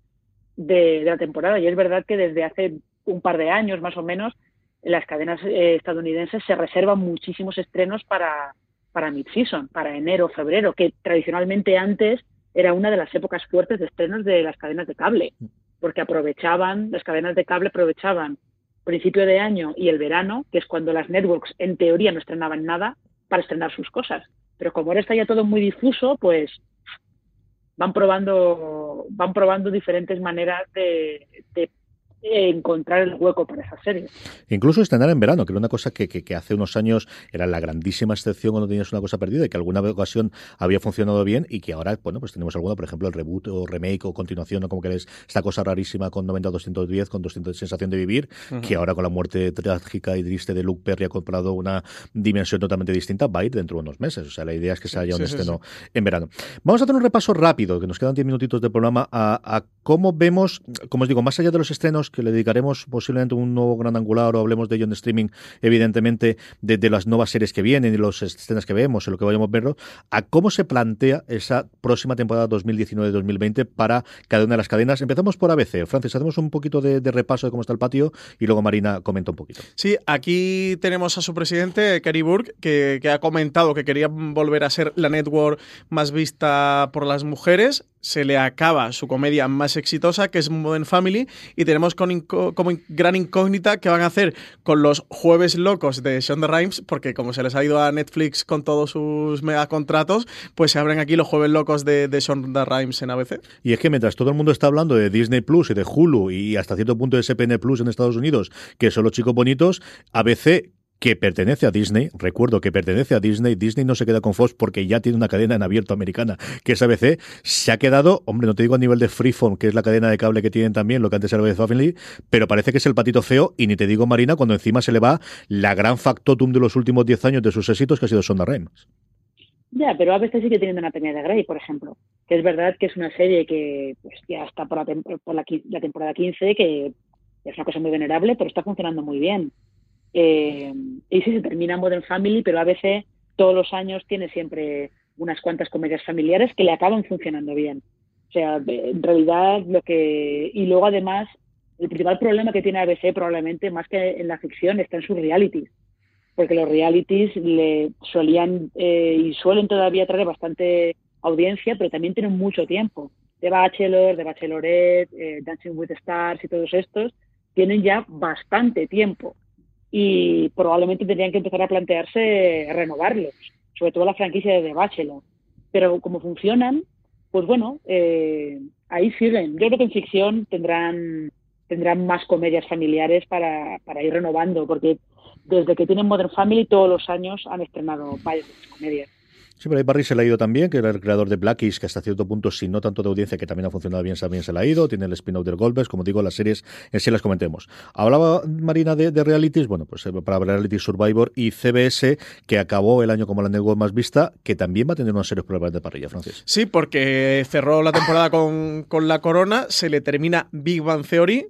de, la temporada. Y es verdad que desde hace un par de años más o menos las cadenas eh, estadounidenses se reservan muchísimos estrenos para, para mid-season, para enero, febrero, que tradicionalmente antes era una de las épocas fuertes de estrenos de las cadenas de cable, porque aprovechaban, las cadenas de cable aprovechaban principio de año y el verano, que es cuando las networks en teoría no estrenaban nada, para estrenar sus cosas. Pero como ahora está ya todo muy difuso, pues van probando, van probando diferentes maneras de, de encontrar el hueco para esa serie. Incluso estrenar en verano, que era una cosa que, que, hace unos años era la grandísima excepción cuando tenías una cosa perdida y que alguna ocasión había funcionado bien y que ahora, bueno, pues tenemos alguna, por ejemplo, el reboot o remake o continuación o como queréis, esta cosa rarísima con 90-210, con 200 sensación de vivir, que ahora con la muerte trágica y triste de Luke Perry ha comprado una dimensión totalmente distinta, va a ir dentro de unos meses. O sea, la idea es que se haya un estreno en verano. Vamos a hacer un repaso rápido, que nos quedan 10 minutitos de programa, a, a cómo vemos, como os digo, más allá de los estrenos que le dedicaremos posiblemente un nuevo gran angular o hablemos de ello en streaming, evidentemente, de, las nuevas series que vienen y las escenas que vemos, en lo que vayamos a verlo, a cómo se plantea esa próxima temporada 2019-2020 para cada una de las cadenas. Empezamos por ABC. Francis, hacemos un poquito de, repaso de cómo está el patio y luego Marina comenta un poquito. Sí, aquí tenemos a su presidente, Kerry Burke, que, que ha comentado que quería volver a ser la network más vista por las mujeres se le acaba su comedia más exitosa, que es Modern Family, y tenemos como gran incógnita qué van a hacer con los jueves locos de Shonda Rhimes, porque como se les ha ido a Netflix con todos sus megacontratos, pues se abren aquí los jueves locos de, de Shonda Rhimes en ABC. Y es que mientras todo el mundo está hablando de Disney Plus y de Hulu y hasta cierto punto de SPN Plus en Estados Unidos, que son los chicos bonitos, ABC que pertenece a Disney, recuerdo que pertenece a Disney, Disney no se queda con Fox porque ya tiene una cadena en abierto americana, que es ABC, se ha quedado, hombre, no te digo a nivel de Freeform, que es la cadena de cable que tienen también, lo que antes era ABC Family, pero parece que es el patito feo, y ni te digo Marina, cuando encima se le va la gran factotum de los últimos 10 años de sus éxitos, que ha sido Sonda Rhimes. Ya, pero ABC sigue teniendo una peña de Grey, por ejemplo, que es verdad que es una serie que pues, ya está por, la, por la temporada 15, que es una cosa muy venerable, pero está funcionando muy bien. Eh, y sí, se termina Modern Family, pero a veces todos los años tiene siempre unas cuantas comedias familiares que le acaban funcionando bien. O sea, en realidad lo que... Y luego además, el principal problema que tiene ABC probablemente, más que en la ficción, está en sus realities. Porque los realities le solían eh, y suelen todavía traer bastante audiencia, pero también tienen mucho tiempo. De Bachelor, de Bachelorette, eh, Dancing with the Stars y todos estos tienen ya bastante tiempo y probablemente tendrían que empezar a plantearse renovarlos, sobre todo la franquicia de The Bachelor. Pero como funcionan, pues bueno, eh, ahí siguen. Yo creo que en ficción tendrán tendrán más comedias familiares para, para ir renovando, porque desde que tienen Modern Family todos los años han estrenado varias comedias. Sí, pero ahí Barry se le ha ido también, que era el creador de Blackish, que hasta cierto punto, si no tanto de audiencia, que también ha funcionado bien, también se le ha ido. Tiene el spin-off del Goldberg, como digo, las series en sí las comentemos. Hablaba Marina de, realities, bueno, pues eh, para Reality Survivor y CBS, que acabó el año como la network más vista, que también va a tener unos serios problemas de parrilla, Francis. Sí, porque cerró la temporada con, con la corona, se le termina Big Bang Theory,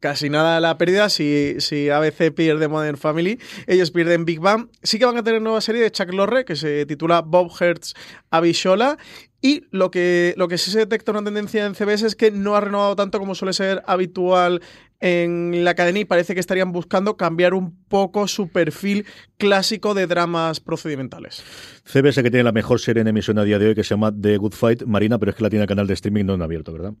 casi nada la pérdida. Si, si ABC pierde Modern Family, ellos pierden Big Bang. Sí que van a tener nueva serie de Chuck Lorre que se titula Bob Hertz Abishola. Y lo que, lo que sí se detecta una tendencia en CBS es que no ha renovado tanto como suele ser habitual en la cadena y parece que estarían buscando cambiar un poco su perfil clásico de dramas procedimentales. CBS que tiene la mejor serie en emisión a día de hoy que se llama The Good Fight, Marina, pero es que la tiene canal de streaming no en abierto, ¿verdad?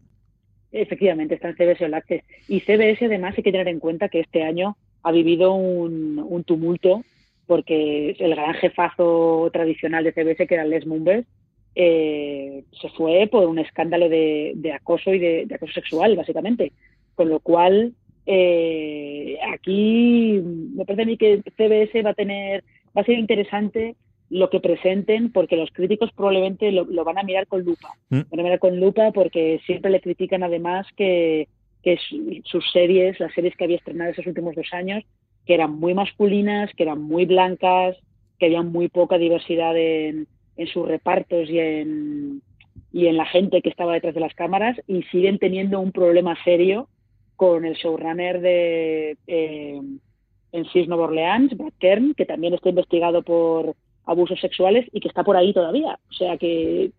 Efectivamente, está en CBS All Access. Y CBS además hay que tener en cuenta que este año ha vivido un, tumulto porque el gran jefazo tradicional de CBS, que era Les Mumbers, eh, se fue por un escándalo de, acoso y de, acoso sexual, básicamente. Con lo cual, eh, aquí me parece a mí que CBS va a tener, va a ser interesante lo que presenten, porque los críticos probablemente lo, van a mirar con lupa. Mm. Van a mirar con lupa porque siempre le critican además que, que sus series, las series que había estrenado esos últimos dos años, que eran muy masculinas, que eran muy blancas, que había muy poca diversidad en, en sus repartos y en, y en la gente que estaba detrás de las cámaras y siguen teniendo un problema serio con el showrunner de eh, en Cis Nueva Orleans, Brad Kern, que también está investigado por abusos sexuales y que está por ahí todavía. O sea que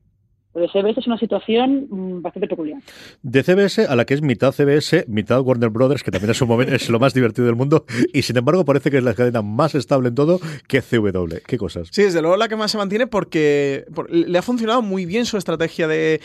de CBS es una situación mm, bastante peculiar. De CBS a la que es mitad CBS, mitad Warner Brothers, que también es, un momento, es lo más divertido del mundo, y sin embargo parece que es la cadena más estable en todo que CW. ¿Qué cosas? Sí, desde luego la que más se mantiene porque, le ha funcionado muy bien su estrategia de,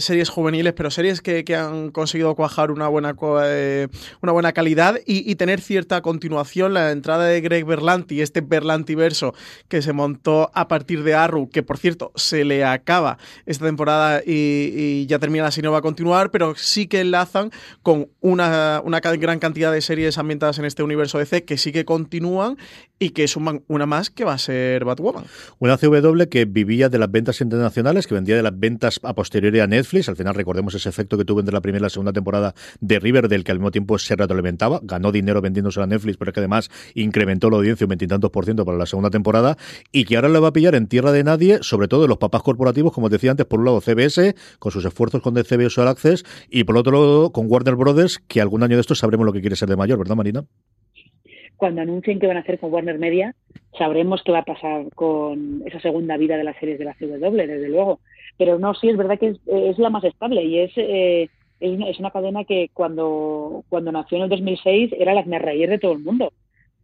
series juveniles, pero series que, han conseguido cuajar una buena, eh, una buena calidad y, tener cierta continuación. La entrada de Greg Berlanti, este Berlanti verso que se montó a partir de Arrow, que por cierto se le acaba esta temporada y, ya termina así no va a continuar, pero sí que enlazan con una, una gran cantidad de series ambientadas en este universo DC que sí que continúan y que suman una más que va a ser Batwoman. Una CW que vivía de las ventas internacionales, que vendía de las ventas a posteriori a Netflix. Al final recordemos ese efecto que tuvo entre la primera y la segunda temporada de Riverdale, que al mismo tiempo se retroalimentaba. Ganó dinero vendiéndose a Netflix, pero que además incrementó la audiencia un veintitantos por ciento para la segunda temporada y que ahora le va a pillar en tierra de nadie, sobre todo los papás corporativos, como decía antes, por un lado CBS, con sus esfuerzos con CBS All Access, y por otro lado con Warner Brothers, que algún año de estos sabremos lo que quiere ser de mayor, ¿verdad, Marina? cuando anuncien qué van a hacer con Warner Media, sabremos qué va a pasar con esa segunda vida de las series de la CW, desde luego. Pero no, sí, es verdad que es, la más estable y es, eh, es, una, cadena que cuando, cuando nació en el 2006 era la reír de todo el mundo.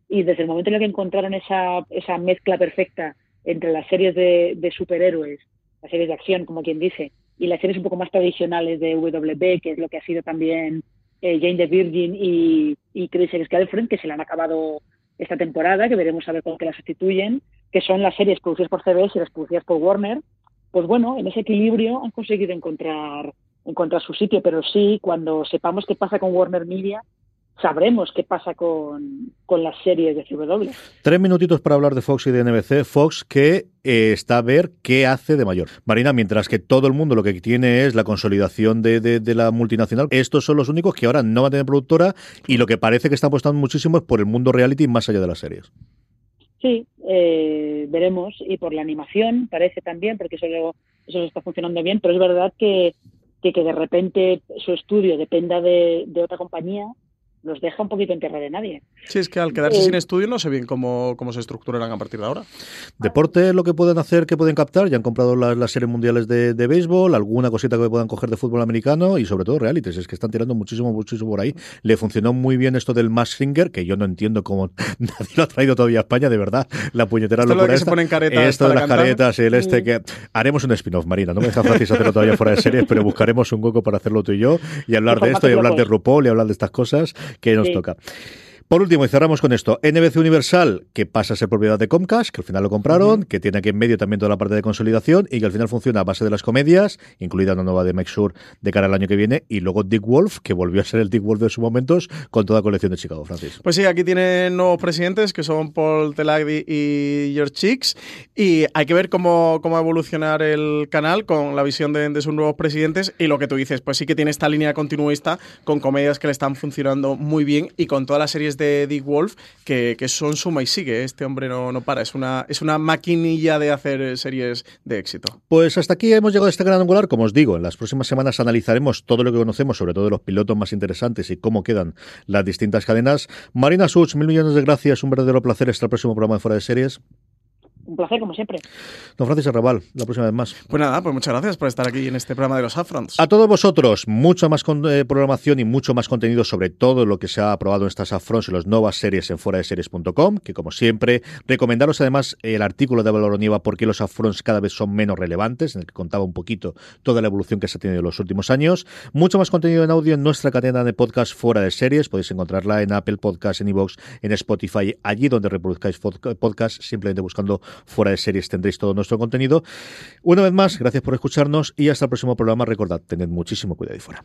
Y desde el momento en el que encontraron esa, esa mezcla perfecta entre las series de superhéroes, las series de acción, como quien dice, y las series un poco más tradicionales de WB, que es lo que ha sido también eh, Jane the Virgin y, y Chris Girlfriend, que se le han acabado esta temporada, que veremos a ver con qué las sustituyen, que son las series producidas por CBS y las producidas por Warner, pues bueno, en ese equilibrio han conseguido encontrar, encontrar su sitio, pero sí, cuando sepamos qué pasa con Warner Media, sabremos qué pasa con, con, las series de CW. Tres minutitos para hablar de Fox y de NBC. Fox que eh, está a ver qué hace de mayor. Marina, mientras que todo el mundo lo que tiene es la consolidación de, de, la multinacional, estos son los únicos que ahora no van a tener productora y lo que parece que están apostando muchísimo es por el mundo reality más allá de las series. Sí, eh, veremos. Y por la animación parece también, porque eso, eso está funcionando bien, pero es verdad que, que, que de repente su estudio dependa de, de otra compañía los deja un poquito en tierra de nadie. Sí, es que al quedarse eh, sin estudio no sé bien cómo, cómo se estructurarán a partir de ahora. Deporte, lo que pueden hacer, que pueden captar, ya han comprado las, series mundiales de, béisbol, alguna cosita que puedan coger de fútbol americano y sobre todo realities, es que están tirando muchísimo, muchísimo por ahí. Le funcionó muy bien esto del Mass Singer, que yo no entiendo cómo nadie lo ha traído todavía a España, de verdad, la puñetera esto locura. Lo que se ponen caretas esto de las caretas, el este que... Haremos un spin-off, Marina, no me deja fácil hacerlo todavía fuera de series, pero buscaremos un hueco para hacerlo tú y yo y hablar de esto y hablar de RuPaul y hablar de estas cosas que nos toca. Por último, y cerramos con esto, NBC Universal, que pasa a ser propiedad de Comcast, que al final lo compraron, que tiene aquí en medio también toda la parte de consolidación y que al final funciona a base de las comedias, incluida una nueva de Make Sure de cara al año que viene, y luego Dick Wolf, que volvió a ser el Dick Wolf de sus momentos, con toda la colección de Chicago, Francis. Pues sí, aquí tiene nuevos presidentes, que son Paul Telagdi y George Chicks, y hay que ver cómo, cómo evolucionar el canal con la visión de, de sus nuevos presidentes, y lo que tú dices, pues sí que tiene esta línea continuista con comedias que le están funcionando muy bien y con todas las series de Dick Wolf, que, son suma y sigue. Este hombre no, no para, es una, es una maquinilla de hacer series de éxito. Pues hasta aquí hemos llegado a este gran angular. Como os digo, en las próximas semanas analizaremos todo lo que conocemos, sobre todo los pilotos más interesantes y cómo quedan las distintas cadenas. Marina Such, mil millones de gracias, un verdadero placer estar el próximo programa de Fuera de Series un placer, como siempre. Don Francis Arrabal, la próxima vez más. Pues nada, pues muchas gracias por estar aquí en este programa de los Upfronts. A todos vosotros, mucha más eh, programación y mucho más contenido sobre todo lo que se ha aprobado en estas Upfronts y las nuevas series en fuera de series.com, que como siempre, recomendaros además el artículo de Valor Nieva porque los Upfronts cada vez son menos relevantes, en el que contaba un poquito toda la evolución que se ha tenido en los últimos años. Mucho más contenido en audio en nuestra cadena de podcast fuera de series. Podéis encontrarla en Apple Podcast, en iVoox, en Spotify, allí donde reproduzcáis podcast, simplemente buscando fuera de series tendréis todo nuestro contenido. Una vez más, gracias por escucharnos y hasta el próximo programa. Recordad, tened muchísimo cuidado y fuera.